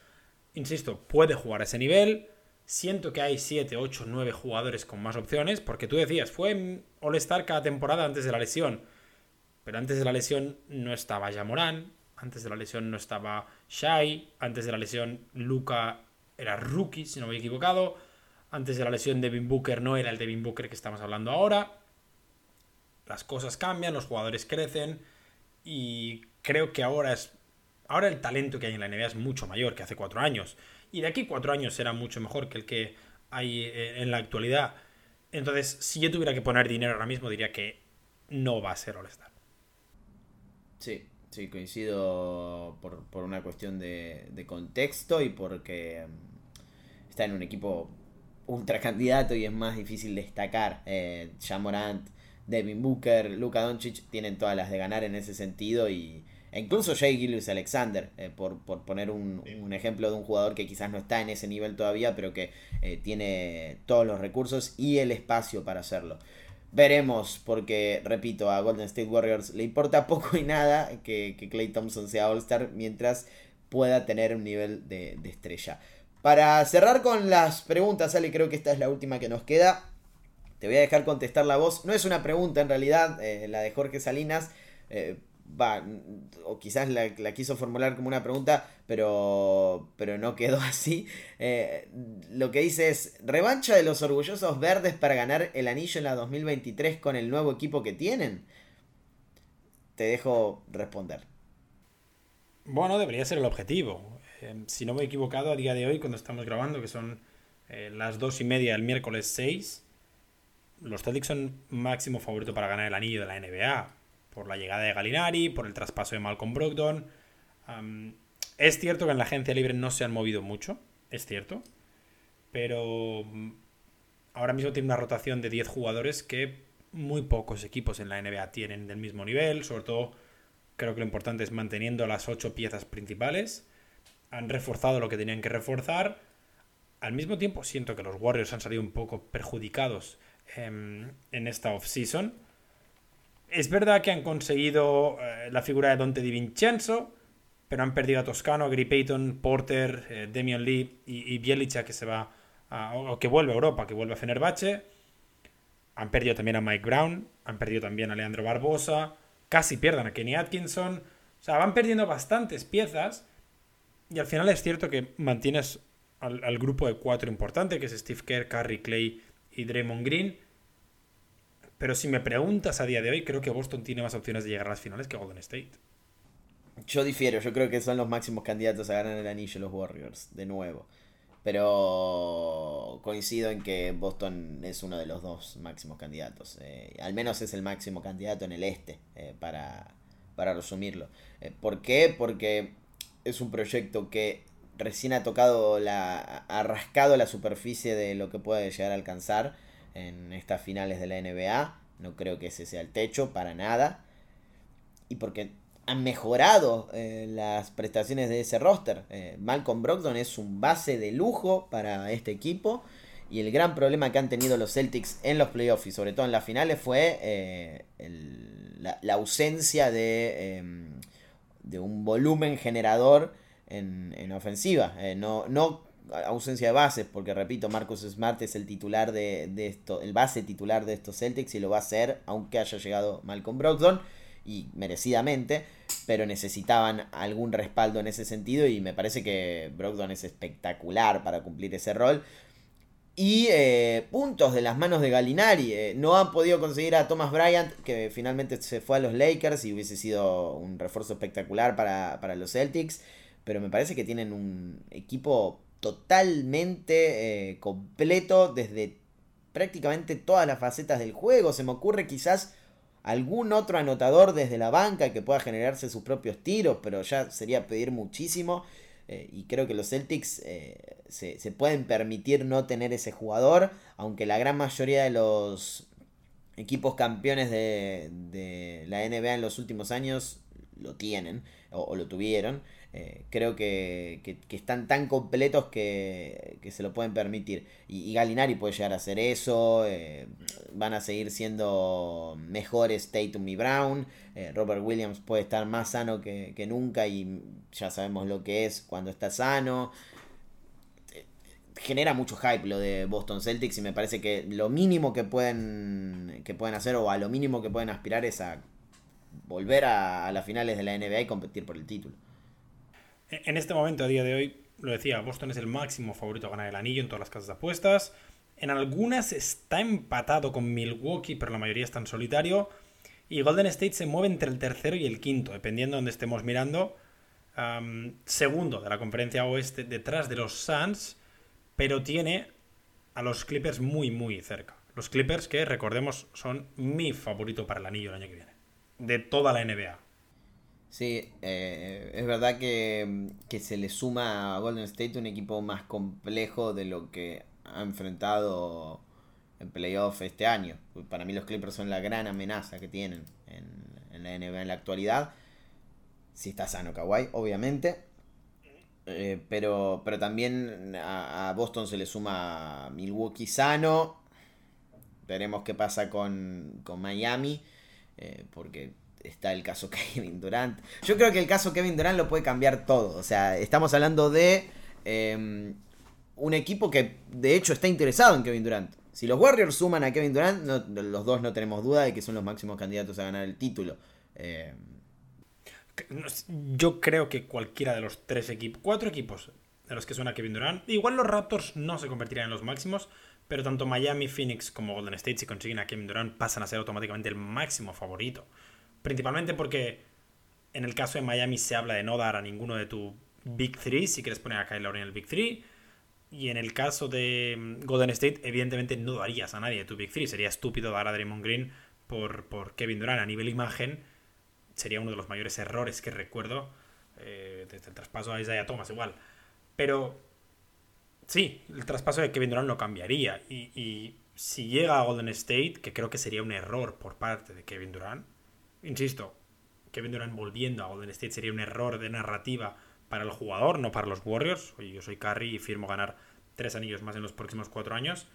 insisto, puede jugar a ese nivel. Siento que hay 7, 8, 9 jugadores con más opciones, porque tú decías, fue All-Star cada temporada antes de la lesión. Pero antes de la lesión no estaba Morán, antes de la lesión no estaba Shai, antes de la lesión Luca era rookie, si no me he equivocado. Antes de la lesión Devin Booker no era el Devin Booker que estamos hablando ahora. Las cosas cambian, los jugadores crecen y creo que ahora es ahora el talento que hay en la NBA es mucho mayor que hace cuatro años. Y de aquí cuatro años será mucho mejor que el que hay eh, en la actualidad. Entonces, si yo tuviera que poner dinero ahora mismo, diría que no va a ser All-Star. Sí, sí, coincido por, una cuestión de, contexto y porque mm, está en un equipo ultra candidato y es más difícil destacar. Eh, Morant, Devin Booker, Luka Doncic tienen todas las de ganar en ese sentido y e incluso Jay Gillis Alexander, eh, por, poner un, ejemplo de un jugador que quizás no está en ese nivel todavía, pero que eh, tiene todos los recursos y el espacio para hacerlo. Veremos, porque, repito, a Golden State Warriors le importa poco y nada que, que Clay Thompson sea All-Star mientras pueda tener un nivel de, estrella. Para cerrar con las preguntas, Ale, creo que esta es la última que nos queda. Te voy a dejar contestar la voz. No es una pregunta en realidad, eh, la de Jorge Salinas. Eh, va, o quizás la, quiso formular como una pregunta, pero, pero no quedó así. Eh, lo que dice es, revancha de los orgullosos verdes para ganar el anillo en la 2023 con el nuevo equipo que tienen. Te dejo responder. Bueno, debería ser el objetivo. Eh, si no me he equivocado, a día de hoy, cuando estamos grabando, que son eh, las dos y media del miércoles 6, los Celtics son máximo favorito para ganar el anillo de la NBA por la llegada de Galinari, por el traspaso de Malcolm Brogdon. es cierto que en la agencia libre no se han movido mucho, es cierto, pero mm, ahora mismo tiene una rotación de 10 jugadores que muy pocos equipos en la NBA tienen del mismo nivel, sobre todo creo que lo importante es manteniendo las 8 piezas principales. Han reforzado lo que tenían que reforzar. Al mismo tiempo siento que los Warriors han salido un poco perjudicados en, en esta offseason es verdad que han conseguido eh, la figura de Dante Di Vincenzo, pero han perdido a Toscano, a Gary Porter, eh, Damian Lee y, y Bielicha que se va o que vuelve a Europa, que vuelve a Fenerbahce. Han perdido también a Mike Brown, han perdido también a Leandro Barbosa, casi pierdan a Kenny Atkinson. O sea, van perdiendo bastantes piezas y al final es cierto que mantienes al, al grupo de cuatro importante, que es Steve Kerr, Curry, Clay y Draymond Green pero si me preguntas a día de hoy, creo que Boston tiene más opciones de llegar a las finales que Golden State. Yo difiero, yo creo que son los máximos candidatos a ganar el anillo los Warriors, de nuevo. Pero coincido en que Boston es uno de los dos máximos candidatos. Eh, al menos es el máximo candidato en el este, eh, para, para, resumirlo. Eh, ¿Por qué? Porque es un proyecto que recién ha tocado la. ha rascado la superficie de lo que puede llegar a alcanzar en estas finales de la NBA. No creo que ese sea el techo, para nada. Y porque han mejorado eh, las prestaciones de ese roster. Eh, Malcolm Brogdon es un base de lujo para este equipo. Y el gran problema que han tenido los Celtics en los playoffs y sobre todo en las finales fue eh, la, ausencia de, em, de, un volumen generador en, ofensiva. Eh, no, no ausencia de bases, porque repito, Marcus Smart es el titular de, esto, el base titular de estos Celtics y lo va a ser, aunque haya llegado Malcolm Brogdon y merecidamente, pero necesitaban algún respaldo en ese sentido y me parece que Brogdon es espectacular para cumplir ese rol. Y eh, puntos de las manos de Galinari. Eh, no han podido conseguir a Thomas Bryant, que finalmente se fue a los Lakers y hubiese sido un refuerzo espectacular para, para los Celtics. Pero me parece que tienen un equipo totalmente eh, completo desde prácticamente todas las facetas del juego. Se me ocurre quizás algún otro anotador desde la banca que pueda generarse sus propios tiros, pero ya sería pedir muchísimo. Eh, y creo que los Celtics eh, se, pueden permitir no tener ese jugador, aunque la gran mayoría de los equipos campeones de, la NBA en los últimos años lo tienen o lo tuvieron. Eh, creo que, están tan completos que, se lo pueden permitir. Y, Galinari puede llegar a hacer eso. Eh, van a seguir siendo mejores Tatum y Brown. Eh, Robert Williams puede estar más sano que, nunca y ya sabemos lo que es cuando está sano. Genera mucho hype lo de Boston Celtics y me parece que lo mínimo que pueden, que pueden hacer o a lo mínimo que pueden aspirar es a volver a las finales de la NBA y competir por el título. En este momento, a día de hoy, lo decía, Boston es el máximo favorito a ganar el anillo en todas las casas de apuestas. En algunas está empatado con Milwaukee, pero la mayoría está en solitario. Y Golden State se mueve entre el tercero y el quinto, dependiendo de donde estemos mirando. segundo de la conferencia oeste, detrás de los Suns, pero tiene a los Clippers muy, muy cerca. Los Clippers que, recordemos, son mi favorito para el anillo el año que viene. De toda la NBA. Sí, eh, es verdad que, se le suma a Golden State un equipo más complejo de lo que ha enfrentado en playoff este año. Para mí los Clippers son la gran amenaza que tienen en, la NBA en la actualidad. Si está sano Kawhi, obviamente. Eh, pero, pero también a, Boston se le suma Milwaukee sano. Veremos qué pasa con, Miami. Eh, porque está el caso Kevin Durant. Yo creo que el caso Kevin Durant lo puede cambiar todo. O sea, estamos hablando de em, un equipo que de hecho está interesado en Kevin Durant. Si los Warriors suman a Kevin Durant, los dos no tenemos duda de que son los máximos candidatos a ganar el título. Em, yo creo que cualquiera de los tres equipos, cuatro equipos de los que suena Kevin Durant, igual los Raptors no se convertirían en los máximos, pero tanto Miami, Phoenix como Golden State, si consiguen a Kevin Durant, pasan a ser automáticamente el máximo favorito. Principalmente porque en el caso de Miami se habla de no dar a ninguno de tu Big Three, si quieres poner a Kyle Lowry en el Big Three. Y en el caso de mm, Golden State, evidentemente no darías a nadie de tu Big Three. Sería estúpido dar a Draymond Green por, por Kevin Durant a nivel imagen. Sería uno de los mayores errores que recuerdo eh, desde el traspaso a Isaiah Thomas igual. Pero sí, el traspaso de Kevin Durant lo cambiaría. Y, y si llega a Golden State, que creo que sería un error por parte de Kevin Durant, insisto, Kevin Durant volviendo a Golden State sería un error de narrativa para el jugador, no para los Warriors. Yo soy Curry y firmo ganar tres anillos más en los próximos cuatro años.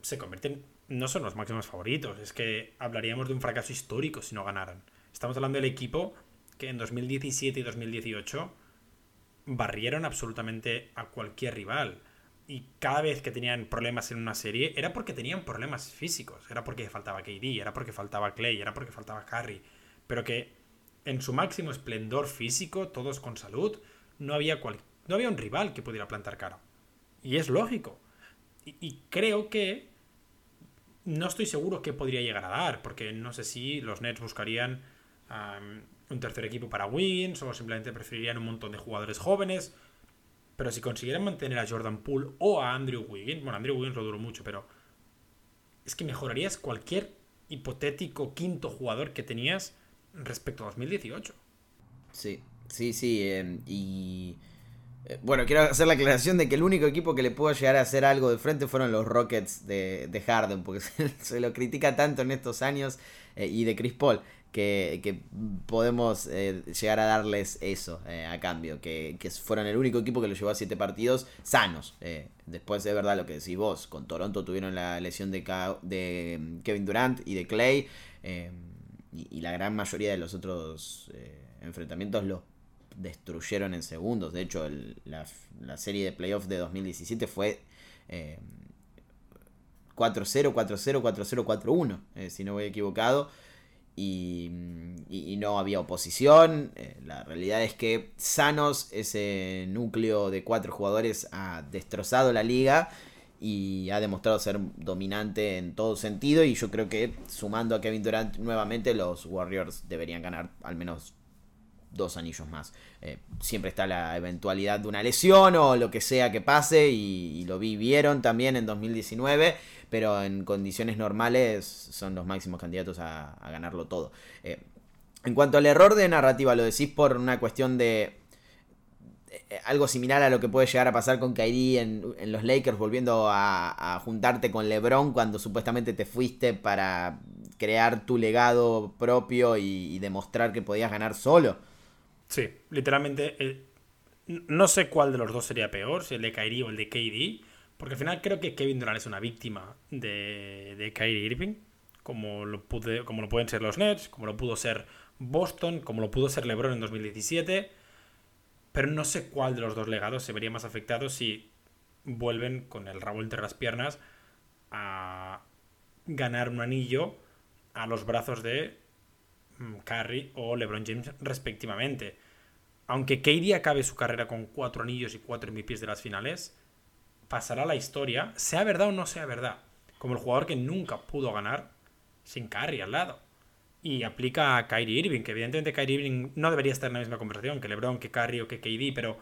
Se convierten, no son los máximos favoritos, es que hablaríamos de un fracaso histórico si no ganaran. Estamos hablando del equipo que en 2017 y 2018 barrieron absolutamente a cualquier rival. Y cada vez que tenían problemas en una serie era porque tenían problemas físicos. Era porque faltaba KD, era porque faltaba Clay, era porque faltaba Curry. Pero que en su máximo esplendor físico, todos con salud, no había, no había un rival que pudiera plantar cara. Y es lógico. Y, creo que no estoy seguro qué podría llegar a dar, porque no sé si los Nets buscarían un tercer equipo para Wins o simplemente preferirían un montón de jugadores jóvenes. Pero si consiguieran mantener a Jordan Poole o a Andrew Wiggins, bueno, Andrew Wiggins lo duró mucho, pero es que mejorarías cualquier hipotético quinto jugador que tenías respecto a 2018. Sí, sí, sí. Em, y eh, bueno, quiero hacer la aclaración de que el único equipo que le pudo llegar a hacer algo de frente fueron los Rockets de, Harden, porque se, lo critica tanto en estos años, eh, y de Chris Paul. Que, podemos eh, llegar a darles eso eh, a cambio, que, fueron el único equipo que lo llevó a siete partidos sanos. Eh, después es verdad lo que decís vos, con Toronto tuvieron la lesión de, mm, Kevin Durant y de Clay, y, la gran mayoría de los otros enfrentamientos los destruyeron en segundos. De hecho, la, la, serie de playoffs de 2017 fue... 4-0, 4-0, 4-0, 4-1, si no voy equivocado y, no había oposición. Eh, la realidad es que sanos, ese núcleo de cuatro jugadores ha destrozado la liga y ha demostrado ser dominante en todo sentido y yo creo que sumando a Kevin Durant nuevamente los Warriors deberían ganar al menos dos anillos más. Eh, siempre está la eventualidad de una lesión o lo que sea que pase y, lo vivieron también en 2019, pero en condiciones normales son los máximos candidatos a, ganarlo todo. Eh, en cuanto al error de narrativa, lo decís por una cuestión de eh, algo similar a lo que puede llegar a pasar con Kyrie en, los Lakers, volviendo a, juntarte con LeBron cuando supuestamente te fuiste para crear tu legado propio y demostrar que podías ganar solo. Sí, literalmente. Eh, no sé cuál de los dos sería peor, si el de Kyrie o el de KD. Porque al final creo que Kevin Durant es una víctima de, de Kyrie Irving. Como lo, como lo pueden ser los Nets, como lo pudo ser Boston, como lo pudo ser LeBron en 2017. Pero no sé cuál de los dos legados se vería más afectado si vuelven con el rabo entre las piernas a ganar un anillo a los brazos de Mm, Curry o LeBron James respectivamente. Aunque KD acabe su carrera con cuatro anillos y cuatro MVPs de las finales, pasará la historia, sea verdad o no sea verdad, como el jugador que nunca pudo ganar sin Curry al lado. Y aplica a Kyrie Irving, que evidentemente Kyrie Irving no debería estar en la misma conversación que LeBron, que Curry o que KD, pero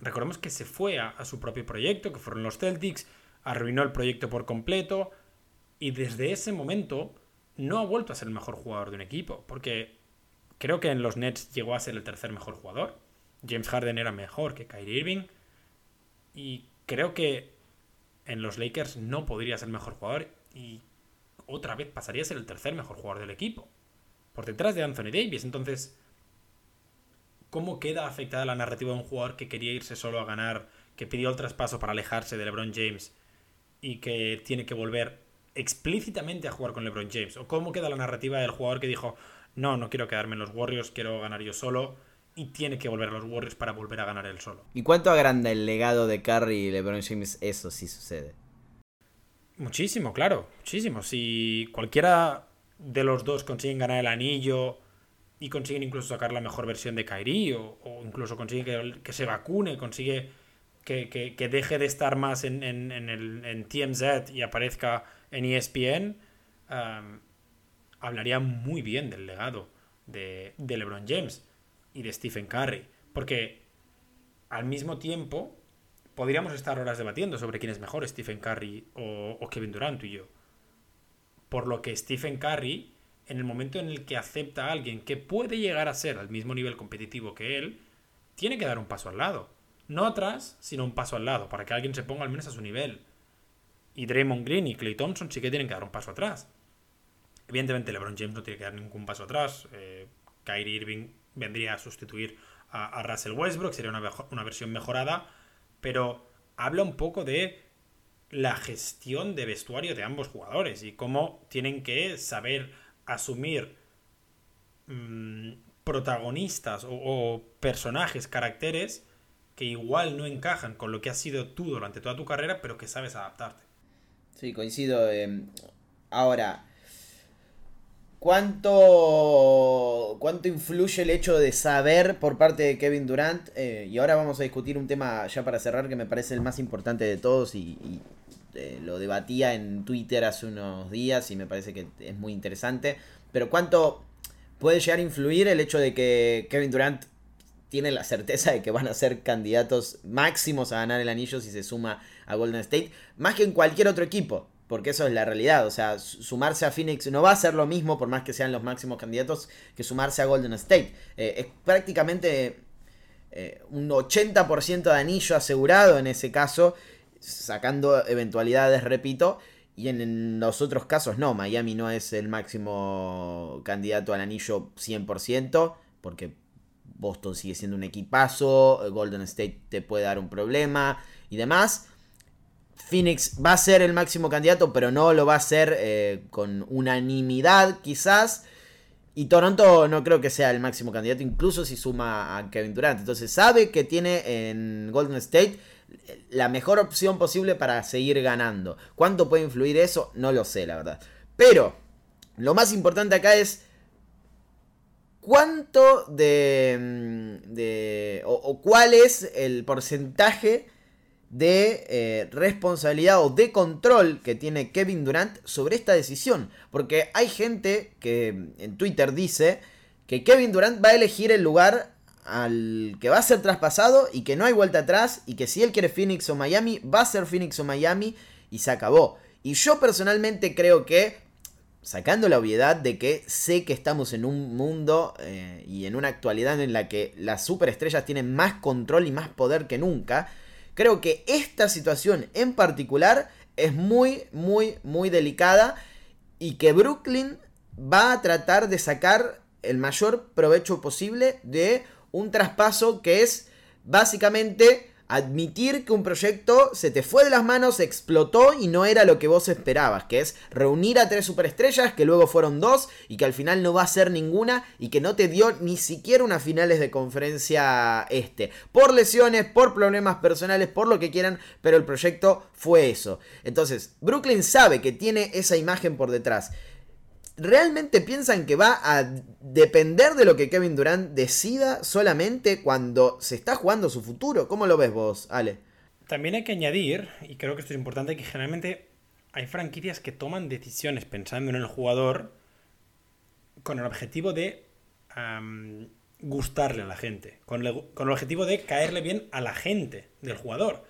recordemos que se fue a, a su propio proyecto, que fueron los Celtics, arruinó el proyecto por completo, y desde ese momento no ha vuelto a ser el mejor jugador de un equipo, porque creo que en los Nets llegó a ser el tercer mejor jugador. James Harden era mejor que Kyrie Irving. Y creo que en los Lakers no podría ser mejor jugador y otra vez pasaría a ser el tercer mejor jugador del equipo. Por detrás de Anthony Davis. Entonces, ¿cómo queda afectada la narrativa de un jugador que quería irse solo a ganar, que pidió el traspaso para alejarse de LeBron James y que tiene que volver explícitamente a jugar con LeBron James? ¿O cómo queda la narrativa del jugador que dijo, no, no quiero quedarme en los Warriors, quiero ganar yo solo? Y tiene que volver a los Warriors para volver a ganar él solo. ¿Y cuánto agranda el legado de Curry y LeBron James eso si sucede? Muchísimo, claro, muchísimo. Si cualquiera de los dos consiguen ganar el anillo y consiguen incluso sacar la mejor versión de Kyrie o, incluso consiguen que, se vacune, consigue que, deje de estar más en, en, el, en TMZ y aparezca en ESPN, hablaría muy bien del legado de, LeBron James y de Stephen Curry. Porque al mismo tiempo podríamos estar horas debatiendo sobre quién es mejor, Stephen Curry o, Kevin Durant, y yo. Por lo que Stephen Curry, en el momento en el que acepta a alguien que puede llegar a ser al mismo nivel competitivo que él, tiene que dar un paso al lado. No atrás, sino un paso al lado, para que alguien se ponga al menos a su nivel. Y Draymond Green y Clay Thompson sí que tienen que dar un paso atrás. Evidentemente LeBron James no tiene que dar ningún paso atrás. Eh, Kyrie Irving vendría a sustituir a, Russell Westbrook, sería una, una versión mejorada, pero habla un poco de la gestión de vestuario de ambos jugadores y cómo tienen que saber asumir mm, protagonistas o, personajes, caracteres que igual no encajan con lo que has sido tú durante toda tu carrera, pero que sabes adaptarte. Sí, coincido. Em, ahora, ¿cuánto, ¿cuánto influye el hecho de saber por parte de Kevin Durant? Eh, y ahora vamos a discutir un tema ya para cerrar que me parece el más importante de todos y, eh, lo debatía en Twitter hace unos días y me parece que es muy interesante. Pero ¿cuánto puede llegar a influir el hecho de que Kevin Durant tiene la certeza de que van a ser candidatos máximos a ganar el anillo si se suma a Golden State, más que en cualquier otro equipo, porque eso es la realidad, o sea, sumarse a Phoenix no va a ser lo mismo, por más que sean los máximos candidatos, que sumarse a Golden State. Eh, es prácticamente eh, un 80% de anillo asegurado en ese caso, sacando eventualidades, repito, y en los otros casos no, Miami no es el máximo candidato al anillo 100%, porque Boston sigue siendo un equipazo, Golden State te puede dar un problema y demás. Phoenix va a ser el máximo candidato, pero no lo va a ser eh, con unanimidad quizás. Y Toronto no creo que sea el máximo candidato, incluso si suma a Kevin Durant. Entonces sabe que tiene en Golden State la mejor opción posible para seguir ganando. ¿Cuánto puede influir eso? No lo sé, la verdad. Pero lo más importante acá es cuánto de... Mm, o, cuál es el porcentaje de eh, responsabilidad o de control que tiene Kevin Durant sobre esta decisión. Porque hay gente que en Twitter dice que Kevin Durant va a elegir el lugar al que va a ser traspasado y que no hay vuelta atrás y que si él quiere Phoenix o Miami, va a ser Phoenix o Miami y se acabó. Y yo personalmente creo que, sacando la obviedad de que sé que estamos en un mundo eh, y en una actualidad en la que las superestrellas tienen más control y más poder que nunca, creo que esta situación en particular es muy, muy, muy delicada y que Brooklyn va a tratar de sacar el mayor provecho posible de un traspaso que es básicamente admitir que un proyecto se te fue de las manos, explotó y no era lo que vos esperabas, que es reunir a tres superestrellas, que luego fueron dos y que al final no va a ser ninguna y que no te dio ni siquiera unas finales de conferencia este. Por lesiones, por problemas personales, por lo que quieran, pero el proyecto fue eso. Entonces, Brooklyn sabe que tiene esa imagen por detrás. ¿Realmente piensan que va a depender de lo que Kevin Durant decida solamente cuando se está jugando su futuro? ¿Cómo lo ves vos, Ale? También hay que añadir, y creo que esto es importante, que generalmente hay franquicias que toman decisiones pensando en el jugador con el objetivo de gustarle a la gente, con con el objetivo de caerle bien a la gente del jugador.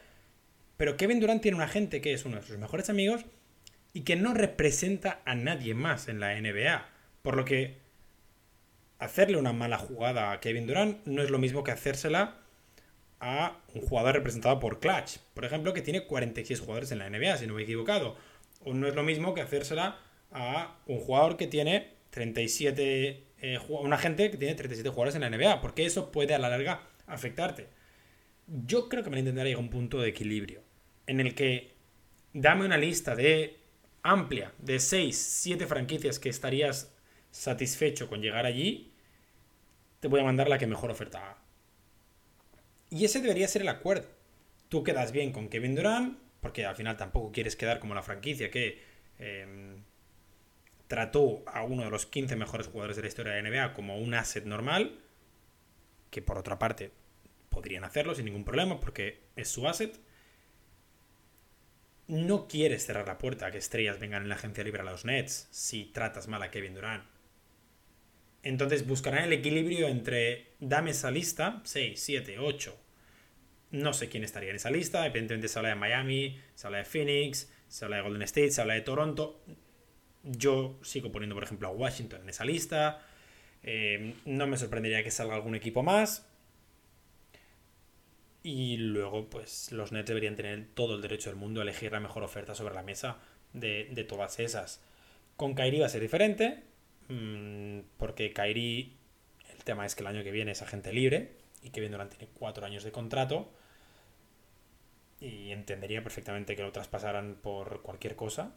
Pero Kevin Durant tiene un agente que es uno de sus mejores amigos y que no representa a nadie más en la NBA. Por lo que hacerle una mala jugada a Kevin Durant no es lo mismo que hacérsela a un jugador representado por Clutch, por ejemplo, que tiene 46 jugadores en la NBA, si no me he equivocado. O no es lo mismo que hacérsela a un jugador que tiene 37, eh, un agente que tiene 37 jugadores en la NBA, porque eso puede a la larga afectarte. Yo creo que me intentaré a un punto de equilibrio, en el que dame una lista de amplia de 6, 7 franquicias que estarías satisfecho con llegar allí, te voy a mandar la que mejor oferta. Y ese debería ser el acuerdo. Tú quedas bien con Kevin Durant, porque al final tampoco quieres quedar como la franquicia que em, trató a uno de los 15 mejores jugadores de la historia de la NBA como un asset normal, que por otra parte podrían hacerlo sin ningún problema porque es su asset no quieres cerrar la puerta a que estrellas vengan en la agencia libre a los Nets si tratas mal a Kevin Durant. Entonces buscarán el equilibrio entre dame esa lista, 6, 7, 8. No sé quién estaría en esa lista, evidentemente se habla de Miami, se habla de Phoenix, se habla de Golden State, se habla de Toronto. Yo sigo poniendo, por ejemplo, a Washington en esa lista. Eh, no me sorprendería que salga algún equipo más. Y luego, pues los Nets deberían tener todo el derecho del mundo a elegir la mejor oferta sobre la mesa de, todas esas. Con Kairi va a ser diferente, mm, porque Kairi, el tema es que el año que viene es agente libre y que Durant tiene cuatro años de contrato. Y entendería perfectamente que lo traspasaran por cualquier cosa.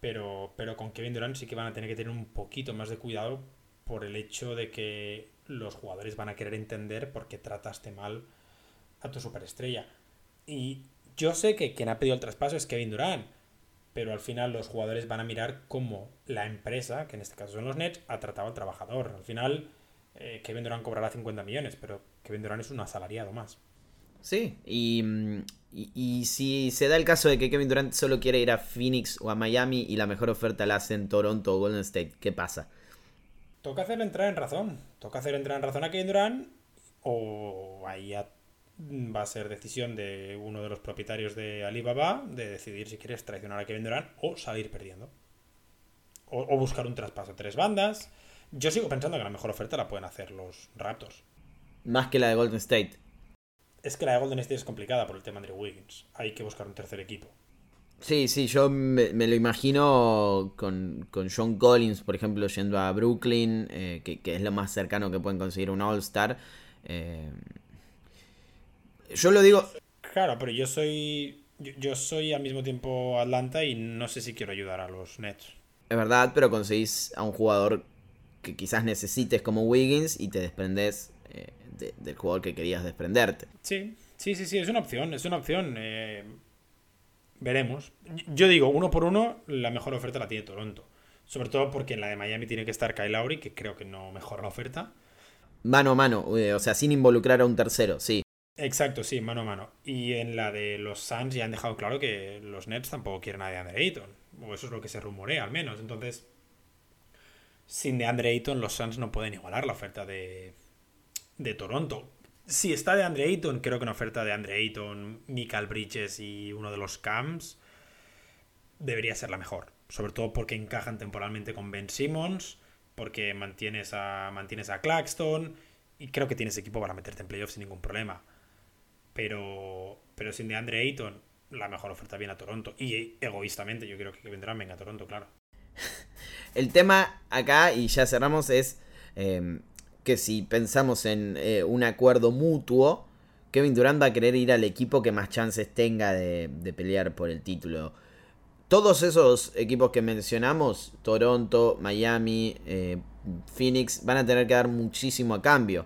Pero, pero con Kevin Durant sí que van a tener que tener un poquito más de cuidado por el hecho de que los jugadores van a querer entender por qué trataste mal a tu superestrella. Y yo sé que quien ha pedido el traspaso es Kevin Durant, pero al final los jugadores van a mirar cómo la empresa, que en este caso son los Nets, ha tratado al trabajador. Al final, eh, Kevin Durant cobrará 50 millones, pero Kevin Durant es un asalariado más. Sí, y, y, si se da el caso de que Kevin Durant solo quiere ir a Phoenix o a Miami y la mejor oferta la hace en Toronto o Golden State, ¿qué pasa? Toca hacerle entrar en razón. Toca hacer entrar en razón a Kevin Durant o ahí a va a ser decisión de uno de los propietarios de Alibaba de decidir si quieres traicionar a Kevin Durant o salir perdiendo. O, buscar un traspaso a tres bandas. Yo sigo pensando que la mejor oferta la pueden hacer los Raptors. Más que la de Golden State. Es que la de Golden State es complicada por el tema de Wiggins. Hay que buscar un tercer equipo. Sí, sí, yo me, lo imagino con, con, John Collins, por ejemplo, yendo a Brooklyn, eh, que, es lo más cercano que pueden conseguir un All-Star. Eh, yo lo digo. Claro, pero yo soy. Yo, soy al mismo tiempo Atlanta y no sé si quiero ayudar a los Nets. Es verdad, pero conseguís a un jugador que quizás necesites como Wiggins y te desprendes eh, del jugador que querías desprenderte. Sí, sí, sí, sí, es una opción, es una opción. Veremos. Yo digo, uno por uno, la mejor oferta la tiene Toronto. Sobre todo porque en la de Miami tiene que estar Kyle Lowry, que creo que no mejora la oferta. Mano a mano, eh, o sea, sin involucrar a un tercero, sí. Exacto, sí, mano a mano. Y en la de los Suns ya han dejado claro que los Nets tampoco quieren a DeAndre Ayton. O eso es lo que se rumorea, al menos. Entonces, sin DeAndre Ayton, los Suns no pueden igualar la oferta de, de Toronto si está de Andre Ayton, creo que una oferta de Andre Ayton, Michael Bridges y uno de los Cams debería ser la mejor. Sobre todo porque encajan temporalmente con Ben Simmons, porque mantienes a, mantienes a Claxton y creo que tienes equipo para meterte en playoffs sin ningún problema. Pero, pero sin de Andre Ayton, la mejor oferta viene a Toronto. Y egoístamente, yo creo que vendrán venga a Toronto, claro. El tema acá, y ya cerramos, es. Eh, que si pensamos en eh, un acuerdo mutuo, Kevin Durant va a querer ir al equipo que más chances tenga de, pelear por el título. Todos esos equipos que mencionamos, Toronto, Miami, eh, Phoenix, van a tener que dar muchísimo a cambio.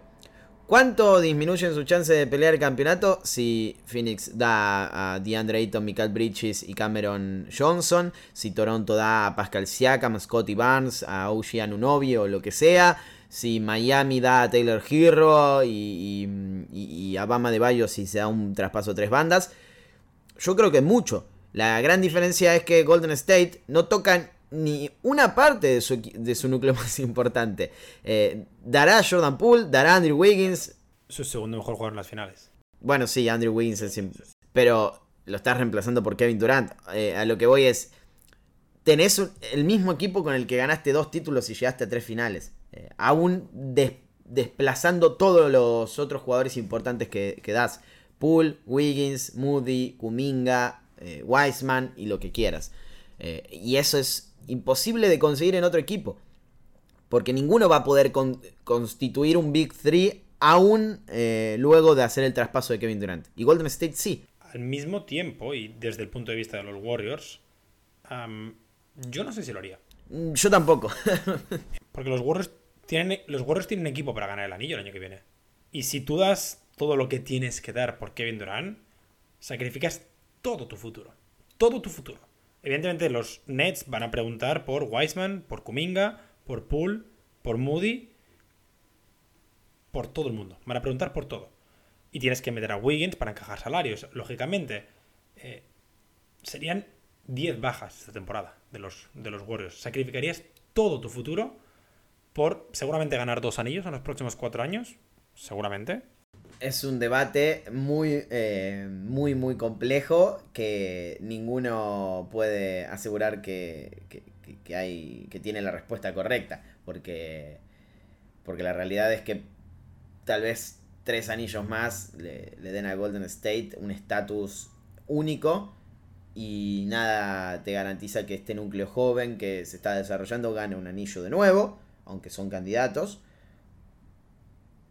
¿Cuánto disminuyen su chance de pelear el campeonato si Phoenix da a DeAndre Ayton, Michael Bridges y Cameron Johnson? Si Toronto da a Pascal Siakam, Scotty Barnes, a Oshie Anunobi o lo que sea si Miami da a Taylor Hero y, y, a Bama de Bayo si se da un traspaso de tres bandas. Yo creo que mucho. La gran diferencia es que Golden State no tocan ni una parte de su, de su núcleo más importante. Eh, dará Jordan Poole, dará Andrew Wiggins. Su segundo mejor jugador en las finales. Bueno, sí, Andrew Wiggins es Pero lo estás reemplazando por Kevin Durant. Eh, a lo que voy es. Tenés el mismo equipo con el que ganaste dos títulos y llegaste a tres finales. Eh, aún desplazando todos los otros jugadores importantes que, das. Poole, Wiggins, Moody, Kuminga, eh, Wiseman y lo que quieras. Eh, y eso es imposible de conseguir en otro equipo. Porque ninguno va a poder constituir un Big 3 aún luego de hacer el traspaso de Kevin Durant. Y Golden State sí. Al mismo tiempo, y desde el punto de vista de los Warriors, yo no sé si lo haría. Mm, yo tampoco. Porque los Warriors tienen, los Warriors tienen equipo para ganar el anillo el año que viene. Y si tú das todo lo que tienes que dar por Kevin Durant, sacrificas todo tu futuro. Todo tu futuro. Evidentemente los Nets van a preguntar por Wiseman, por Kuminga, por Poole, por Moody, por todo el mundo. Van a preguntar por todo. Y tienes que meter a Wiggins para encajar salarios. Lógicamente, eh, serían 10 bajas esta temporada de los, de los Warriors. Sacrificarías todo tu futuro por seguramente ganar dos anillos en los próximos cuatro años. Seguramente. Es un debate muy, eh, muy, muy complejo que ninguno puede asegurar que, hay, que tiene la respuesta correcta. Porque, porque la realidad es que tal vez tres anillos más le, le den a Golden State un estatus único y nada te garantiza que este núcleo joven que se está desarrollando gane un anillo de nuevo aunque son candidatos.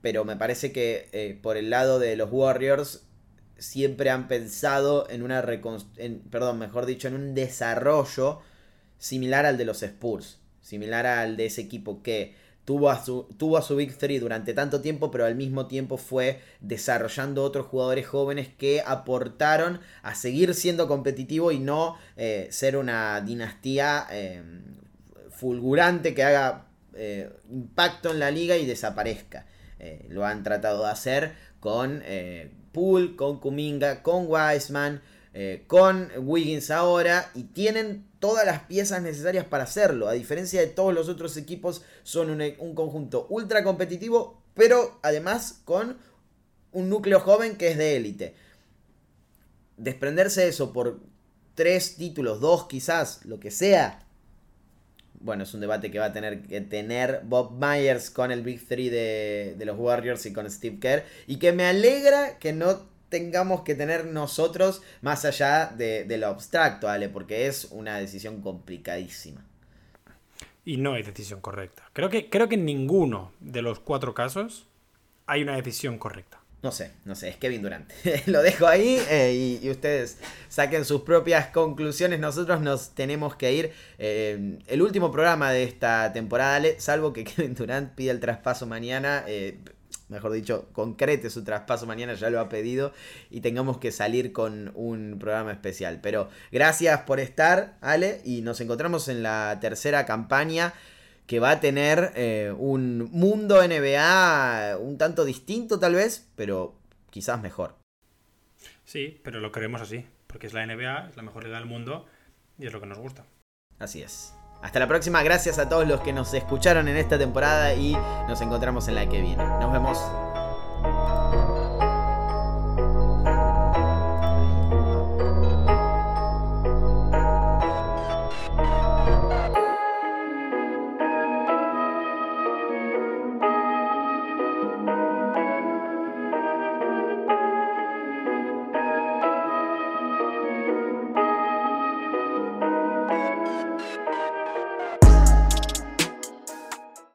Pero me parece que eh, por el lado de los Warriors siempre han pensado en una perdón, mejor dicho, en un desarrollo similar al de los Spurs, similar al de ese equipo que tuvo a su, tuvo a su Big durante tanto tiempo, pero al mismo tiempo fue desarrollando otros jugadores jóvenes que aportaron a seguir siendo competitivo y no eh, ser una dinastía eh, fulgurante que haga impacto en la liga y desaparezca. Eh, lo han tratado de hacer con eh, Poole, con Kuminga, con Wiseman, con Wiggins ahora y tienen todas las piezas necesarias para hacerlo. A diferencia de todos los otros equipos, son un conjunto ultra competitivo, pero además con un núcleo joven que es de élite. Desprenderse de eso por tres títulos, dos quizás, lo que sea, bueno, es un debate que va a tener que tener Bob Myers con el Big Three de, los Warriors y con Steve Kerr. Y que me alegra que no tengamos que tener nosotros más allá de, de lo abstracto, Ale, porque es una decisión complicadísima. Y no hay decisión correcta. Creo que, creo que en ninguno de los cuatro casos hay una decisión correcta. No sé, no sé, es Kevin Durant. Lo dejo ahí eh, y, ustedes saquen sus propias conclusiones. Nosotros nos tenemos que ir. Eh, el último programa de esta temporada, salvo que Kevin Durant pida el traspaso mañana. Eh, mejor dicho, concrete su traspaso mañana, ya lo ha pedido. Y tengamos que salir con un programa especial. Pero gracias por estar, Ale. Y nos encontramos en la tercera campaña que va a tener eh, un mundo NBA un tanto distinto tal vez, pero quizás mejor. Sí, pero lo queremos así, porque es la NBA, es la mejor liga del mundo y es lo que nos gusta. Así es. Hasta la próxima, gracias a todos los que nos escucharon en esta temporada y nos encontramos en la que viene. Nos vemos.